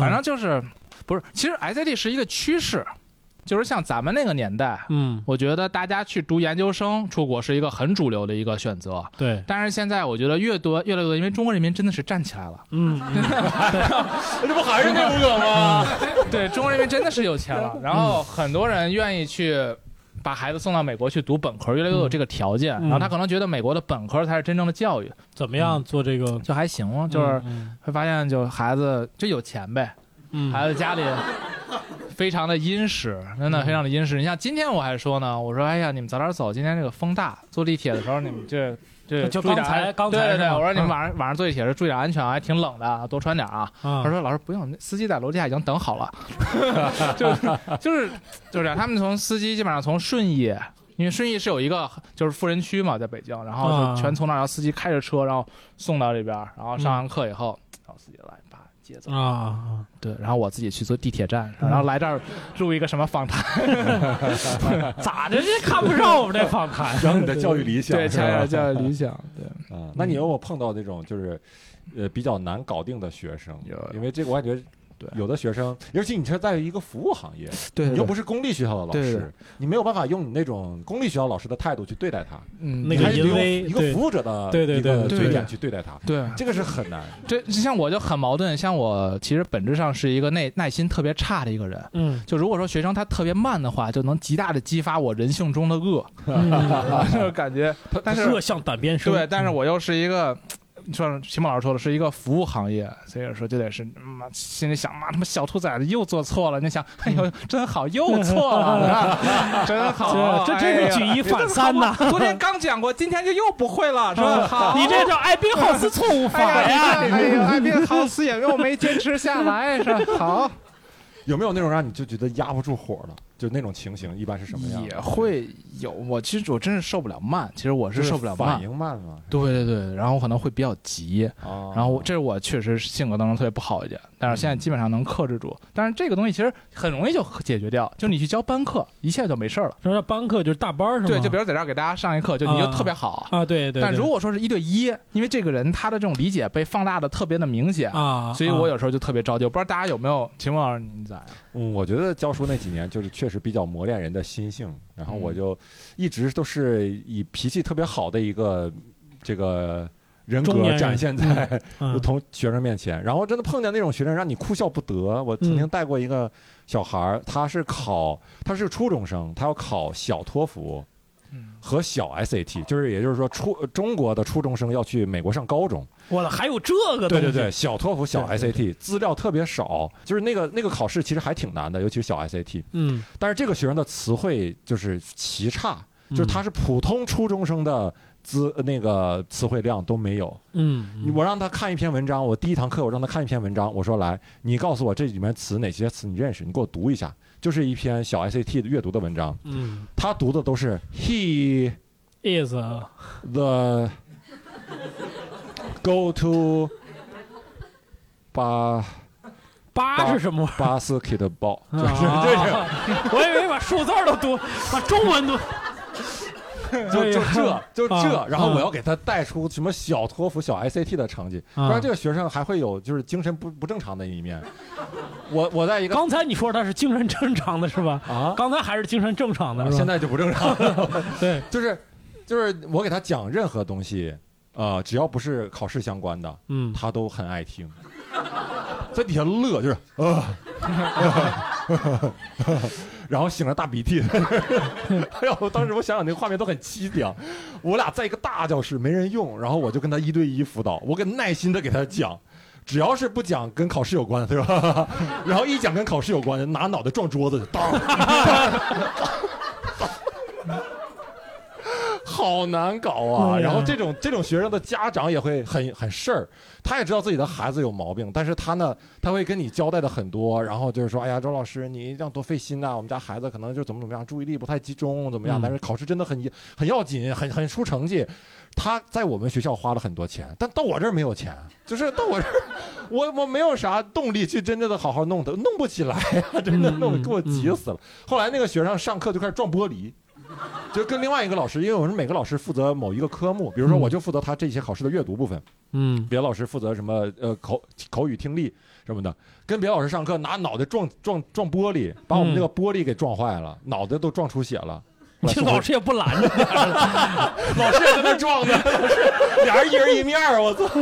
反正就是不是，其实 SAT 是一个趋势，就是像咱们那个年代，嗯，我觉得大家去读研究生出国是一个很主流的一个选择。对，但是现在我觉得越多越来越多，因为中国人民真的是站起来了。嗯，这不还是内部梗吗？对，中国人民真的是有钱了，然后很多人愿意去把孩子送到美国去读本科，越来越有这个条件。嗯然后他可能觉得美国的本科才是真正的教育，怎么样做这个？就还行啊，就是嗯会发现就孩子就有钱呗，嗯，孩子家里非常的殷实，真的非常的殷实。你像今天我还说呢，我说哎呀，你们早点走，今天这个风大，坐地铁的时候你们这。这 就刚才刚才对对对，我说你们嗯晚上晚上坐地铁时注意点安全啊，还挺冷的，多穿点啊。啊他说：“老师不用，司机在楼下已经等好了。就是”就是就是这样，他们从司机基本上从顺义，因为顺义是有一个就是富人区嘛，在北京，然后啊就全从那儿，然后司机开着车，然后送到这边，然后上完课以后，啊，对，然后我自己去坐地铁站，嗯然后来这儿录一个什么访谈，咋的？这看不上我们这访谈？讲你的教育理想，对，教育理想，对。啊，那你有没有碰到那种就是，呃，比较难搞定的学生？有因为这个我感觉，对有的学生，尤其你是在一个服务行业，对你又不是公立学校的老对对师，你没有办法用你那种公立学校老师的态度去对待他，嗯那个你还是得用淫威对一个服务者的对对一个对嘴脸去对待他，对，这个是很难。这像我就很矛盾，像我其实本质上是一个耐耐心特别差的一个人。嗯就如果说学生他特别慢的话，就能极大的激发我人性中的恶，就是感觉。但是恶向胆边生。对，但是我又是一个。像秦梦老师说的，是一个服务行业，所以说就得是妈、心里想妈他妈小兔崽子又做错了，你想哎呦真好又错了，真好，这这真是举一反三呐哎昨天刚讲过，今天就又不会了，是吧？好，你这叫艾宾浩斯错误法哎呀！呀，哎呀，艾宾浩斯也又没坚持下来，是吧？好，有没有那种让你就觉得压不住火了？就那种情形，一般是什么样？也会有。我其实我真是受不了慢，其实我是受不了慢反。应慢嘛。对对对，然后我可能会比较急，哦，然后这是我确实性格当中特别不好一点，但是现在基本上能克制住。但是这个东西其实很容易就解决掉，就你去教班课，一切就没事儿了。什么叫班课？就是大班儿是吗？对，就比如在这儿给大家上一课，就你就特别好。啊，对对。但如果说是一对一，因为这个人他的这种理解被放大的特别的明显，啊，所以我有时候就特别着急。我不知道大家有没有，秦梦老师你咋样？嗯，我觉得教书那几年就是确实比较磨练人的心性，然后嗯我就一直都是以脾气特别好的一个这个人格展现在嗯 同学生面前，然后真的碰见那种学生让你哭笑不得。我曾经嗯带过一个小孩儿，他是考他是初中生，他要考小托福嗯和小 SAT，就是也就是说初中国的初中生要去美国上高中。我的还有这个东西对对对，小托福、小 SAT 资料特别少，就是那个那个考试其实还挺难的，尤其是小 SAT。嗯，但是这个学生的词汇就是奇差，就是他嗯是普通初中生的资那个词汇量都没有。嗯，嗯我让他看一篇文章，我第一堂课我让他看一篇文章，我说来，你告诉我这里面词哪些词你认识，你给我读一下。就是一篇小 SAT 的阅读的文章，嗯他读的都是 he，is the go to 巴八是什么玩意儿？basketball，就啊是这种。我以为把数字儿都读，把中文读。就就这就这啊，然后我啊要给他带出什么小托福、小 ICT 的成绩，啊不然这个学生还会有就是精神不不正常的一面。我我在一个刚才你说他是精神正常的是吧？啊，刚才还是精神正常的是吧？现在就不正常了。对，就是就是我给他讲任何东西，呃，只要不是考试相关的，嗯，他都很爱听，在底下乐，就是 然后醒了大鼻涕。哎呦，当时我想想那个画面都很凄凉。我俩在一个大教室没人用，然后我就跟他一对一辅导，我给耐心的给他讲。只要是不讲跟考试有关的，对吧？然后一讲跟考试有关的，拿脑袋撞桌子就当。好难搞啊！然后这种这种学生的家长也会很很事儿，他也知道自己的孩子有毛病，但是他呢，他会跟你交代的很多，然后就是说，哎呀，周老师，你这样多费心呐、我们家孩子可能就怎么怎么样，注意力不太集中，怎么样？嗯但是考试真的很很要紧，很很出成绩。他在我们学校花了很多钱，但到我这儿没有钱，就是到我这儿，我我没有啥动力去真正的好好弄他，弄不起来呀、真的弄得给我急死了。后来那个学生上课就开始撞玻璃，就跟另外一个老师，因为我们每个老师负责某一个科目，比如说我就负责他这些考试的阅读部分，嗯，别的老师负责什么呃口口语听力什么的，跟别的老师上课拿脑袋撞撞撞玻璃，把我们那个玻璃给撞坏了，脑袋都撞出血了。这老师也不拦着，老师也在那撞呢，老师俩人一人一面儿，我操！不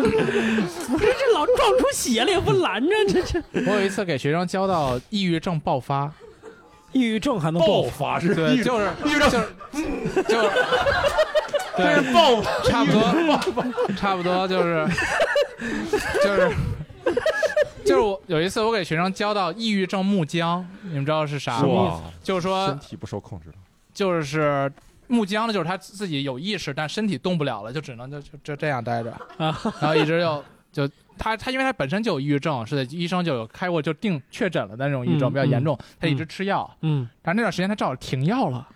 是这老撞出血了也不拦着，这这我有一次给学生教到抑郁症爆发，抑郁症还能爆发？发是对，就是抑郁症。就是就是这是爆发，差不多，差不多就是就是就是我有一次我给学生教到抑郁症木僵，你们知道是啥吗？就是说身体不受控制了。就是木僵的，就是他自己有意识，但身体动不了了，就只能就就就这样待着。啊，然后一直就就他他因为他本身就有抑郁症，是的，医生就有开过就定确诊了的那种抑郁症嗯比较严重，他一直吃药，嗯。但那段时间他正好停药了，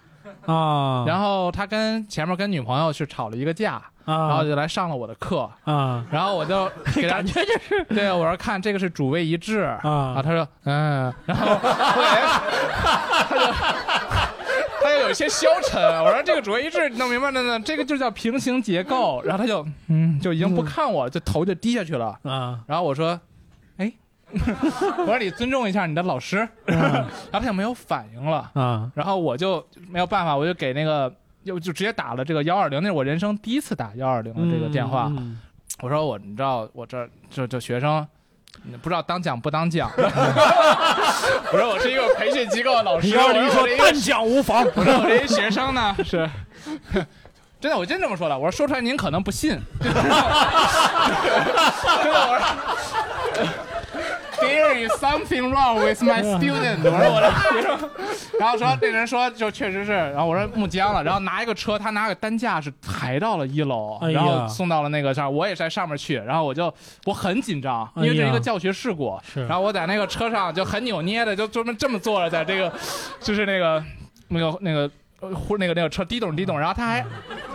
啊，然后他跟前面跟女朋友去吵了一个架，然后啊就来上了我的课，啊，然后我就 给他感觉就是对我说看这个是主谓一致啊。他说嗯，然后他就他就有一些消沉。我说这个主谓一致弄明白了呢，这个就叫平行结构。然后他就嗯就已经不看我了，就头就低下去了。啊然后我说哎，我说你尊重一下你的老师，然后他就没有反应了。啊然后我就没有办法，我就给那个就就直接打了这个幺二零，那是我人生第一次打幺二零的这个电话。嗯我说我你知道我这这这学生。不知道当讲不当讲，我说我是一个培训机构的老师，我我这一个但讲无妨，我说我这一学生呢是，真的，我真这么说的。我说说出来您可能不信，真的，我说 There is something wrong with my student。我说我的学生，然后说那人说就确实是，然后我说木僵了，然后拿一个车，他拿个担架是抬到了一楼，然后送到了那个上，我也在上面去，然后我就我很紧张，因为这是一个教学事故，是然后我在那个车上就很扭捏的就专门这么坐着，在这个就是那个那个那个呃呼那个那个车滴咚滴咚，然后他还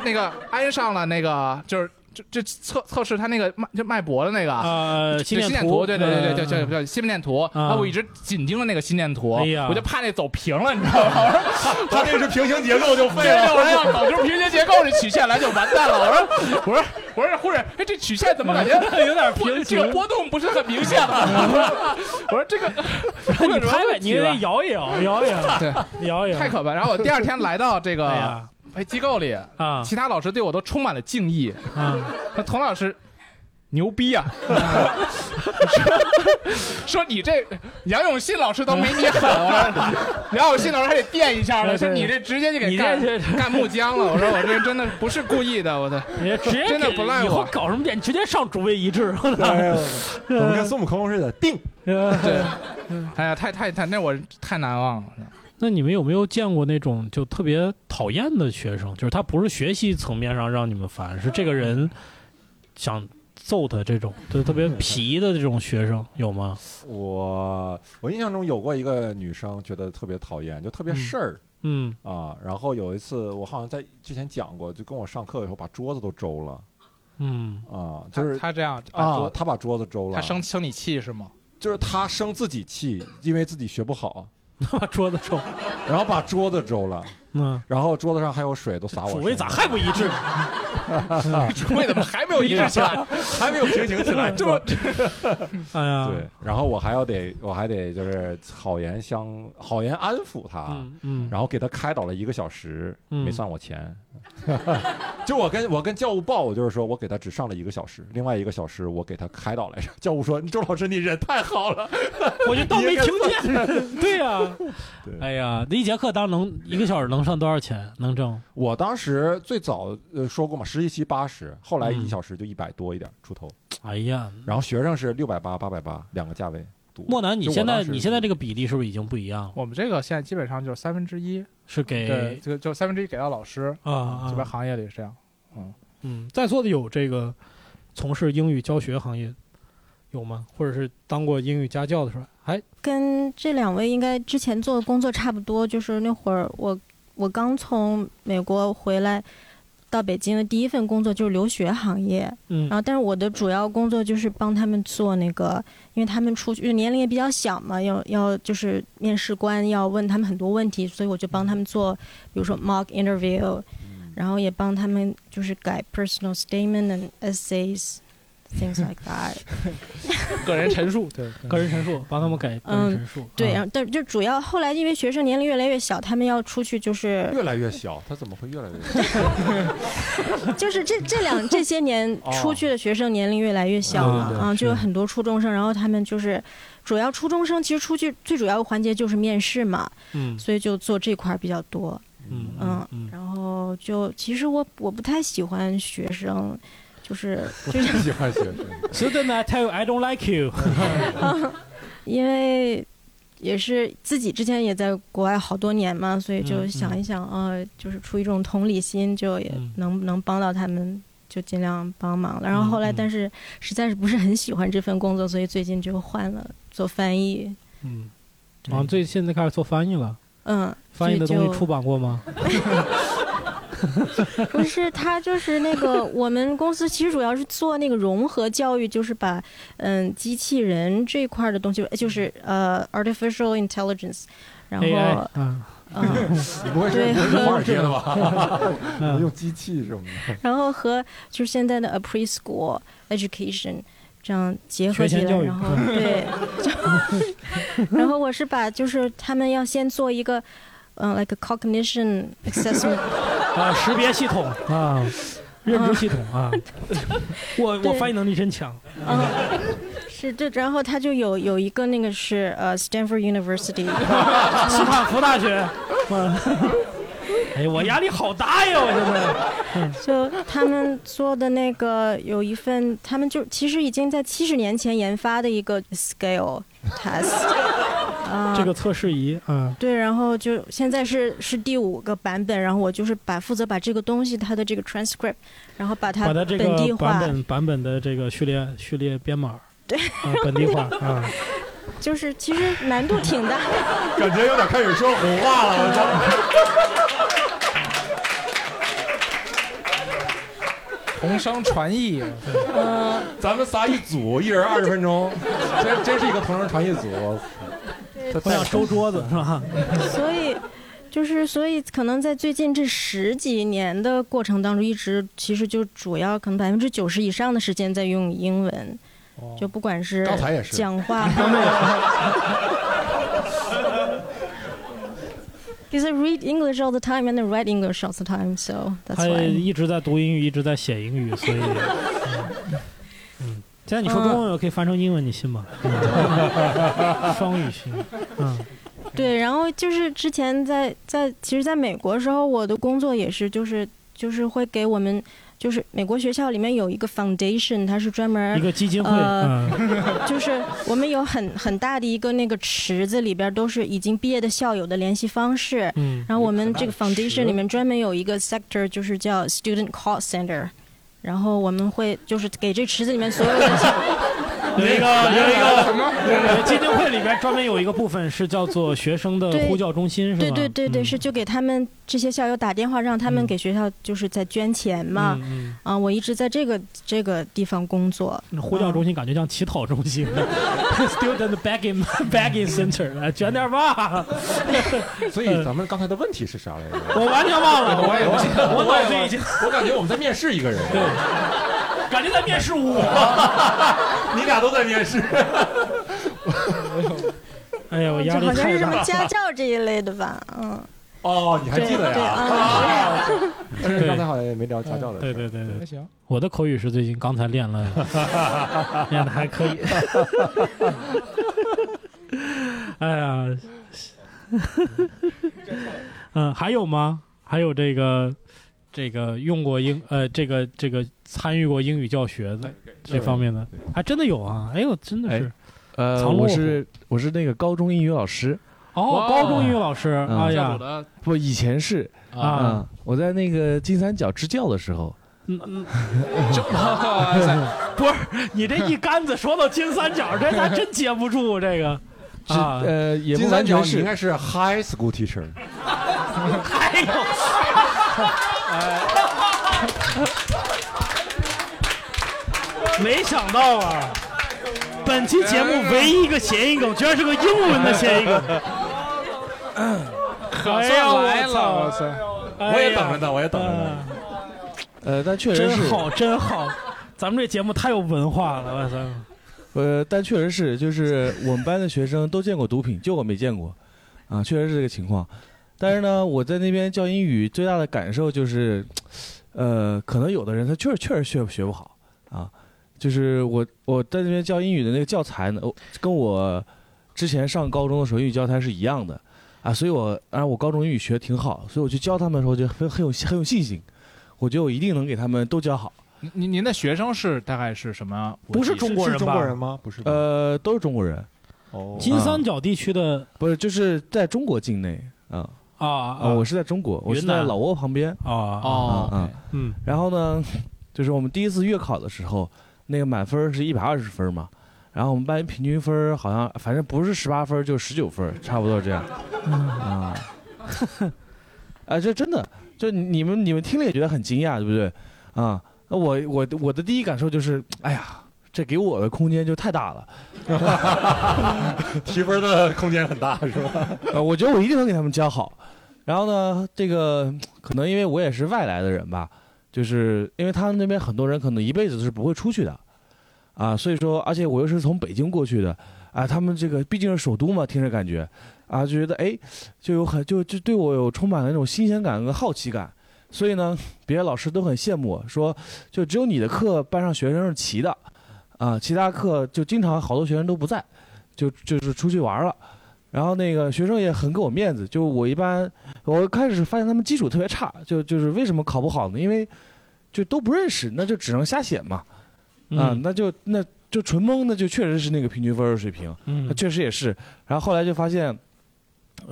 那个安上了那个就是。就就测测试他那个脉就脉搏的那个呃心电电图对对对对对，嗯叫叫心电图。然后我一直紧盯着那个心电图我就怕那走平了，你知道吗？我说他这是平行结构就废对，了。我说要搞出平行结构这曲线来就完蛋了。我说我说我说护士，哎，这曲线怎么感觉有点平行这个波动不是很明显了？我说这个 你拍拍，你得摇一摇，摇一摇，对，摇一摇，太可怕。然后我第二天来到这个哎机构里，啊其他老师对我都充满了敬意。啊那童老师牛逼啊！说你这杨永信老师都没你狠，啊 杨永信老师还得垫一下呢，说你这直接就给干干木僵了。我说我这真的不是故意的，我的 你直接真的不赖我。搞什么点，直接上主谓一致。我们跟孙悟空似的，定。对，哎呀，太太太，那我太难忘了。那你们有没有见过那种就特别讨厌的学生？就是他不是学习层面上让你们烦，是这个人想揍他这种，就特别皮的这种学生有吗？我我印象中有过一个女生，觉得特别讨厌，就特别事儿。嗯啊，然后有一次我好像在之前讲过，就跟我上课以后把桌子都周了嗯啊，就是他这样啊，桌他把桌子周了，他生生你气是吗？就是他生自己气，因为自己学不好，把桌子抽，然后把桌子抽了，嗯，然后桌子上还有水都洒我。主谓咋还不一致？主卫怎么还没有一致起来？还没有平行起来？这么 哎呀，对，然后我还要得，我还得就是好言相好言安抚他，嗯嗯，然后给他开导了一个小时，嗯没算我钱，就我跟我跟教务报，我就是说我给他只上了一个小时，另外一个小时我给他开导来着。教务说：“周老师，你人太好了。我就当没听见。对呀、对哎呀，那一节课当能一个小时能上多少钱？能挣？我当时最早呃说过嘛，实习期八十，后来嗯一小时就一百多一点出头，哎呀，然后学生是六百八、八百八两个价位读。莫南，你现在你现在这个比例是不是已经不一样了？我们这个现在基本上就是三分之一，是，给这个就三分之一给到老师啊啊这边行业里是这样。嗯，嗯，在座的有这个从事英语教学行业有吗？或者是当过英语家教的是吧？哎，跟这两位应该之前做的工作差不多，就是那会儿我我刚从美国回来到北京的第一份工作就是留学行业，嗯然后但是我的主要工作就是帮他们做那个，因为他们出去就年龄也比较小嘛，要要就是面试官要问他们很多问题，所以我就帮他们做，比如说 mock interview，然后也帮他们就是改 personal statement and essays。Things like that，个人陈述，对，个人陈述，帮他们改个人陈述。对，啊。然后但就主要后来因为学生年龄越来越小，他们要出去就是越来越小，他怎么会越来越小？就是这这两这些年哦出去的学生年龄越来越小了啊，就有很多初中生，然后他们就是主要初中生其实出去最主要的环节就是面试嘛，嗯。所以就做这块儿比较多，嗯嗯，然后就其实我我不太喜欢学生，就是 就是喜欢学生。Student, I tell you, I don't like you 因为也是自己之前也在国外好多年嘛，所以就嗯想一想啊、就是出于一种同理心，就也嗯能、能帮到他们，就尽量帮忙了。然后后来，但是实在是不是很喜欢这份工作，所以最近就换了做翻译。嗯，啊，最现在开始做翻译了。嗯，翻译的东西出版过吗？不是，他就是那个我们公司其实主要是做那个融合教育，就是把嗯机器人这一块儿的东西，就是呃 artificial intelligence，然后 AI 嗯嗯你不会是对不会是华尔街的吧？嗯用机器什么的。然后和就是现在的 a preschool education 这样结合起来，学前教育然后对，然后我是把就是他们要先做一个嗯、like a cognition assessment，啊，识别系统啊，认知系统啊，我我翻译能力真强。嗯，是这，然后他就有有一个那个是呃 Stanford University，斯坦福大学。嗯哎呀，我压力好大呀！我现在。嗯就他们做的那个有一份，他们就其实已经在七十年前研发的一个 scale test，啊、这个测试仪，啊，对，然后就现在是是第五个版本，然后我就是把负责把这个东西它的这个 transcript，然后把它把它这本地个版化，本版本的这个序列序列编码，对，啊，本地化 啊。就是其实难度挺大。感觉有点开始说胡话了，我操！同声传译，嗯，咱们仨一组，一人二十分钟，真真是一个同声传译组。他我想收桌子是吧？所以就是所以可能在最近这十几年的过程当中，一直其实就主要可能百分之九十以上的时间在用英文，就不管是刚才也是讲话。Because I read English all the time and write English all the time, so that's 他.一直在读英语，一直在写英语，所以，嗯，嗯现在你说中文，我可以翻成英文，你信吗？嗯 双语系，嗯，对，然后就是之前在在其实在美国的时候，我的工作也是就是就是会给我们。就是美国学校里面有一个 foundation，它是专门一个基金会，呃，嗯，就是我们有很很大的一个那个池子，里边都是已经毕业的校友的联系方式。嗯然后我们这个 foundation 里面专门有一个 sector，就是叫 student call center。然后我们会就是给这池子里面所有的小有一个有一个 基金会里边专门有一个部分是叫做学生的呼叫中心，是吗？对对对对，嗯是就给他们这些校友打电话，让他们给学校就是在捐钱嘛。嗯啊，我一直在这个这个地方工作。呼叫中心感觉像乞讨中心，student begging begging center，来捐点吧。所以咱们刚才的问题是啥来着？我完全忘了，我也我脑子已经，我感觉我们在面试一个人。对，感觉在面试我。你俩都在面试。哎呀，我压力就好像。是什么家教这一类的吧，嗯。哦，你还记得呀？啊 但是刚才好像也没聊家教的。对对对对，行，我的口语是最近刚才练了，练的还可以。哎呀，嗯，还有吗？还有这个这个用过英呃这个这个参与过英语教学的这方面的，还真的有啊！哎呦，真的是呃，我是我是那个高中英语老师。哦，高中英语老师，嗯。哎呀，不，以前是啊。嗯我在那个金三角支教的时候，嗯嗯，这哇 塞，不是你这一竿子说到金三角，这咱真接不住这个。啊！呃，也不金三角完全是。你应该是 high school teacher，还有，没想到啊！本期节目唯一一个谐音梗，居然是个英文的谐音梗。可哎呀算来了，我操！哎我也等着呢，我也等着呢。呃，但确实是真好，真好！咱们这节目太有文化了，我操！呃，但确实是，就是我们班的学生都见过毒品，就我没见过，啊，确实是这个情况。但是呢，我在那边教英语最大的感受就是，呃，可能有的人他确实确实学学不好啊。就是我我在那边教英语的那个教材呢，我跟我之前上高中的时候英语教材是一样的啊，所以我啊我高中英语学得挺好，所以我去教他们的时候就很很有很有信心，我觉得我一定能给他们都教好。您您您的学生是大概是什么？不是中国人吧？是中国人吗？不是，呃，都是中国人，哦，金三角地区的不是就是在中国境内啊。啊啊，我是在中国，我是在老挝旁边。啊啊啊，嗯然后呢，就是我们第一次月考的时候，那个满分是一百二十分嘛，然后我们班平均分好像反正不是十八分就是十九分，差不多这样。啊，啊，这真的，就你们你们听了也觉得很惊讶，对不对？啊，那我我我的第一感受就是，哎呀。这给我的空间就太大了，提分的空间很大，是吧？呃，我觉得我一定能给他们教好。然后呢，这个可能因为我也是外来的人吧，就是因为他们那边很多人可能一辈子都是不会出去的，啊，所以说，而且我又是从北京过去的，啊，他们这个毕竟是首都嘛，听着感觉，啊，就觉得哎，就有很就就对我有充满了那种新鲜感和好奇感，所以呢，别的老师都很羡慕我，说就只有你的课班上学生是齐的，啊，其他课就经常好多学生都不在，就就是出去玩了。然后那个学生也很给我面子，就我一般，我开始发现他们基础特别差，就就是为什么考不好呢？因为就都不认识，那就只能瞎写嘛，啊，嗯那就那就纯蒙，那就确实是那个平均分的水平，确实也是。然后后来就发现，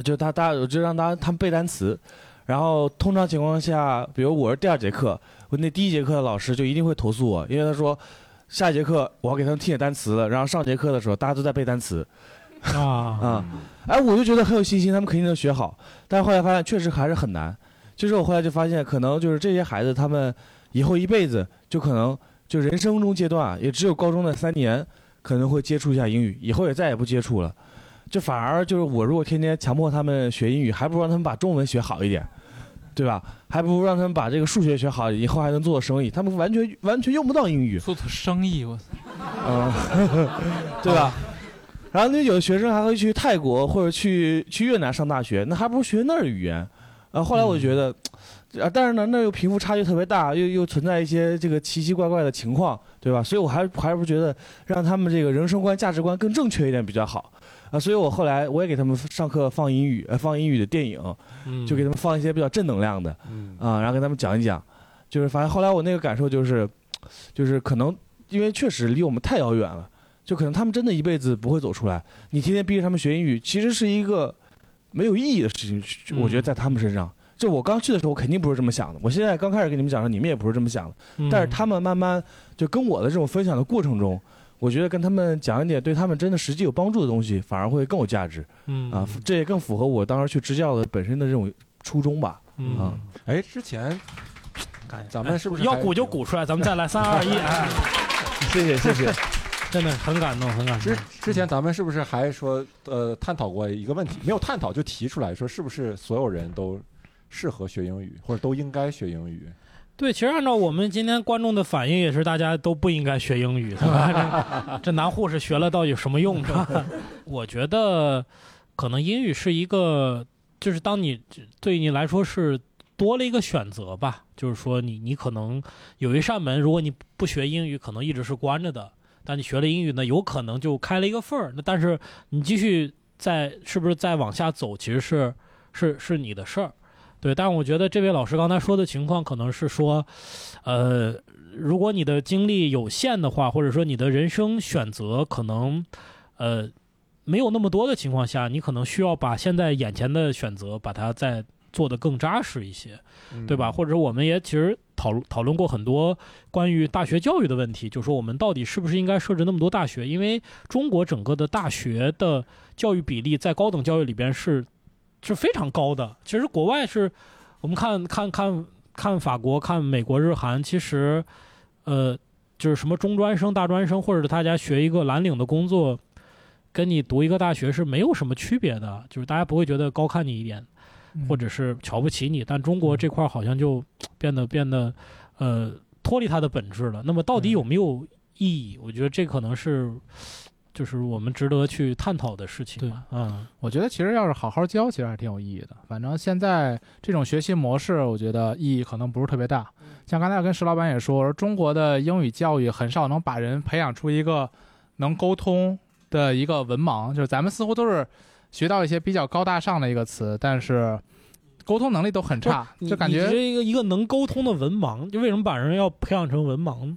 就他大家我就让大家他们背单词，然后通常情况下，比如我是第二节课，我那第一节课的老师就一定会投诉我，因为他说下一节课我要给他们听写单词了，然后上节课的时候大家都在背单词。啊 啊，哎，我就觉得很有信心，他们肯定能学好。但是后来发现确实还是很难。就是我后来就发现，可能就是这些孩子，他们以后一辈子就可能就人生中阶段啊，也只有高中的三年可能会接触一下英语，以后也再也不接触了。就反而就是我如果天天强迫他们学英语，还不如让他们把中文学好一点，对吧？还不如让他们把这个数学学好，以后还能做生意。他们完全完全用不到英语，做做生意，我操！嗯，对吧？然后那有的学生还会去泰国或者去去越南上大学，那还不如学那儿的语言。啊，后来我就觉得，啊，但是呢，那又贫富差距特别大，又又存在一些这个奇奇怪怪的情况，对吧？所以我还还是不觉得让他们这个人生观、价值观更正确一点比较好。啊，所以我后来我也给他们上课放英语，呃，放英语的电影，嗯就给他们放一些比较正能量的，嗯啊，然后跟他们讲一讲，就是反正后来我那个感受就是，就是可能因为确实离我们太遥远了，就可能他们真的一辈子不会走出来。你天天逼着他们学英语，其实是一个没有意义的事情。我觉得在他们身上，就我刚去的时候，我肯定不是这么想的。我现在刚开始跟你们讲的时候，你们也不是这么想的。嗯但是他们慢慢就跟我的这种分享的过程中，我觉得跟他们讲一点对他们真的实际有帮助的东西，反而会更有价值。嗯啊，这也更符合我当时去支教的本身的这种初衷吧。嗯啊，哎，之前咱们是不是要鼓就鼓出来？咱们再来三二一，哎，谢谢谢谢，真的很感动，很感动之。之前咱们是不是还说呃探讨过一个问题？没有探讨就提出来说，是不是所有人都适合学英语，或者都应该学英语？对，其实按照我们今天观众的反应，也是大家都不应该学英语，对吧？这 男护士学了到底有什么用？是吧？我觉得可能英语是一个就是当你对你来说是多了一个选择吧，就是说你你可能有一扇门，如果你不学英语，可能一直是关着的，但你学了英语呢，有可能就开了一个缝儿。那但是你继续再是不是再往下走，其实是是是你的事儿。对，但我觉得这位老师刚才说的情况可能是说，呃，如果你的精力有限的话，或者说你的人生选择可能，呃，没有那么多的情况下，你可能需要把现在眼前的选择把它再做得更扎实一些，对吧？或者我们也其实讨论讨论过很多关于大学教育的问题，就说我们到底是不是应该设置那么多大学？因为中国整个的大学的教育比例在高等教育里边是。是非常高的。其实国外是，我们看看看看法国、看美国、日韩，其实，呃，就是什么中专生、大专生，或者是大家学一个蓝领的工作，跟你读一个大学是没有什么区别的。就是大家不会觉得高看你一点，或者是瞧不起你。但中国这块好像就变得变得，呃，脱离它的本质了。那么到底有没有意义？我觉得这可能是。就是我们值得去探讨的事情嘛。嗯，我觉得其实要是好好教，其实还挺有意义的。反正现在这种学习模式，我觉得意义可能不是特别大。像刚才跟石老板也说，说中国的英语教育很少能把人培养出一个能沟通的一个文盲。就是咱们似乎都是学到一些比较高大上的一个词，但是沟通能力都很差，就感觉一个一个能沟通的文盲，就为什么把人要培养成文盲？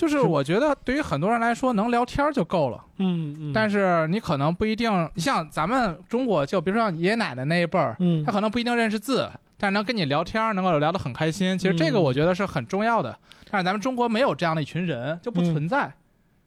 就是我觉得对于很多人来说，能聊天就够了。嗯嗯。但是你可能不一定，像咱们中国，就比如说像爷爷奶奶那一辈儿，嗯，他可能不一定认识字，但是能跟你聊天，能够聊得很开心。其实这个我觉得是很重要的。但是咱们中国没有这样的一群人，就不存在，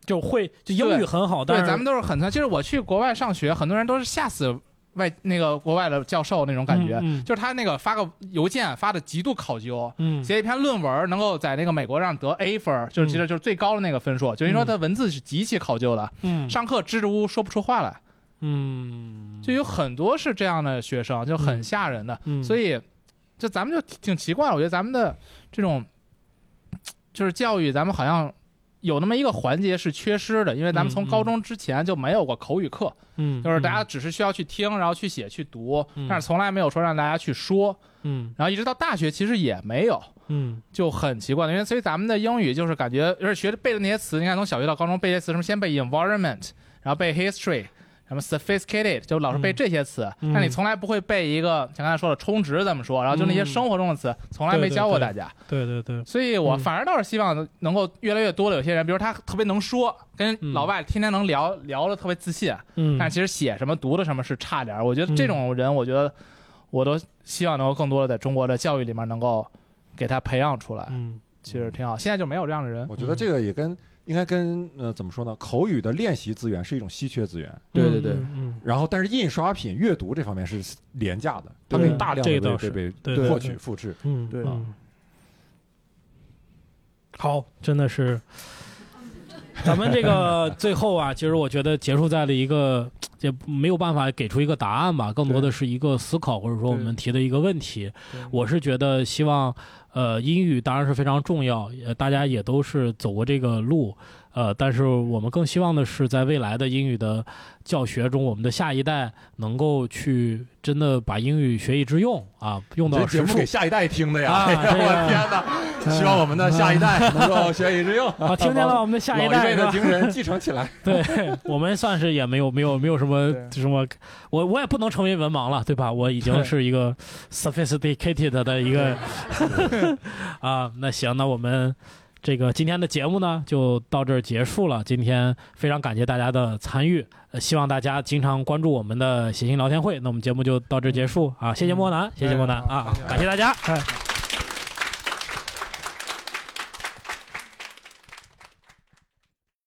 就会就英语很好，但是咱们都是很就是我去国外上学，很多人都是吓死。外那个国外的教授那种感觉，就是他那个发个邮件发的极度考究，写一篇论文能够在那个美国上得 A 分，就是其实就是最高的那个分数，就是说他文字是极其考究的，上课支支吾吾说不出话来，嗯，就有很多是这样的学生，就很吓人的，所以就咱们就挺奇怪，我觉得咱们的这种就是教育，咱们好像。有那么一个环节是缺失的，因为咱们从高中之前就没有过口语课，嗯，就是大家只是需要去听，然后去写、去读，但是从来没有说让大家去说，嗯，然后一直到大学其实也没有，嗯，就很奇怪的，因为所以咱们的英语就是感觉，就是学背的那些词，你看从小学到高中背些词，什么先背 environment，然后背 history。什么 sophisticated 就老是背这些词，但你从来不会背一个像刚才说的充值怎么说，然后就那些生活中的词，从来没教过大家。对对对。所以我反而倒是希望能够越来越多的有些人，比如他特别能说，跟老外天天能聊聊的特别自信，嗯，但其实写什么读的什么是差点。我觉得这种人，我觉得我都希望能够更多的在中国的教育里面能够给他培养出来。嗯，其实挺好。现在就没有这样的人。我觉得这个也跟。应该跟呃怎么说呢？口语的练习资源是一种稀缺资源，对对对。嗯。然后，但是印刷品阅读这方面是廉价的，它可以大量的被被获取复制。嗯，对。好，真的是。咱们这个最后啊，其实我觉得结束在了一个也没有办法给出一个答案吧，更多的是一个思考，或者说我们提的一个问题。我是觉得希望。呃，英语当然是非常重要，呃，大家也都是走过这个路，呃，但是我们更希望的是，在未来的英语的教学中，我们的下一代能够去真的把英语学以致用啊，用到节目给下一代听的呀！我的天哪，希望我们的下一代能够学以致用。啊，听见了，我们的下一代的精神继承起来。对我们算是也没有没有没有什么什么，我我也不能成为文盲了，对吧？我已经是一个 sophisticated 的一个。啊，那行，那我们这个今天的节目呢，就到这儿结束了。今天非常感谢大家的参与，呃，希望大家经常关注我们的谐星聊天会。那我们节目就到这儿结束啊，谢谢莫南，谢谢莫南啊，感谢大家。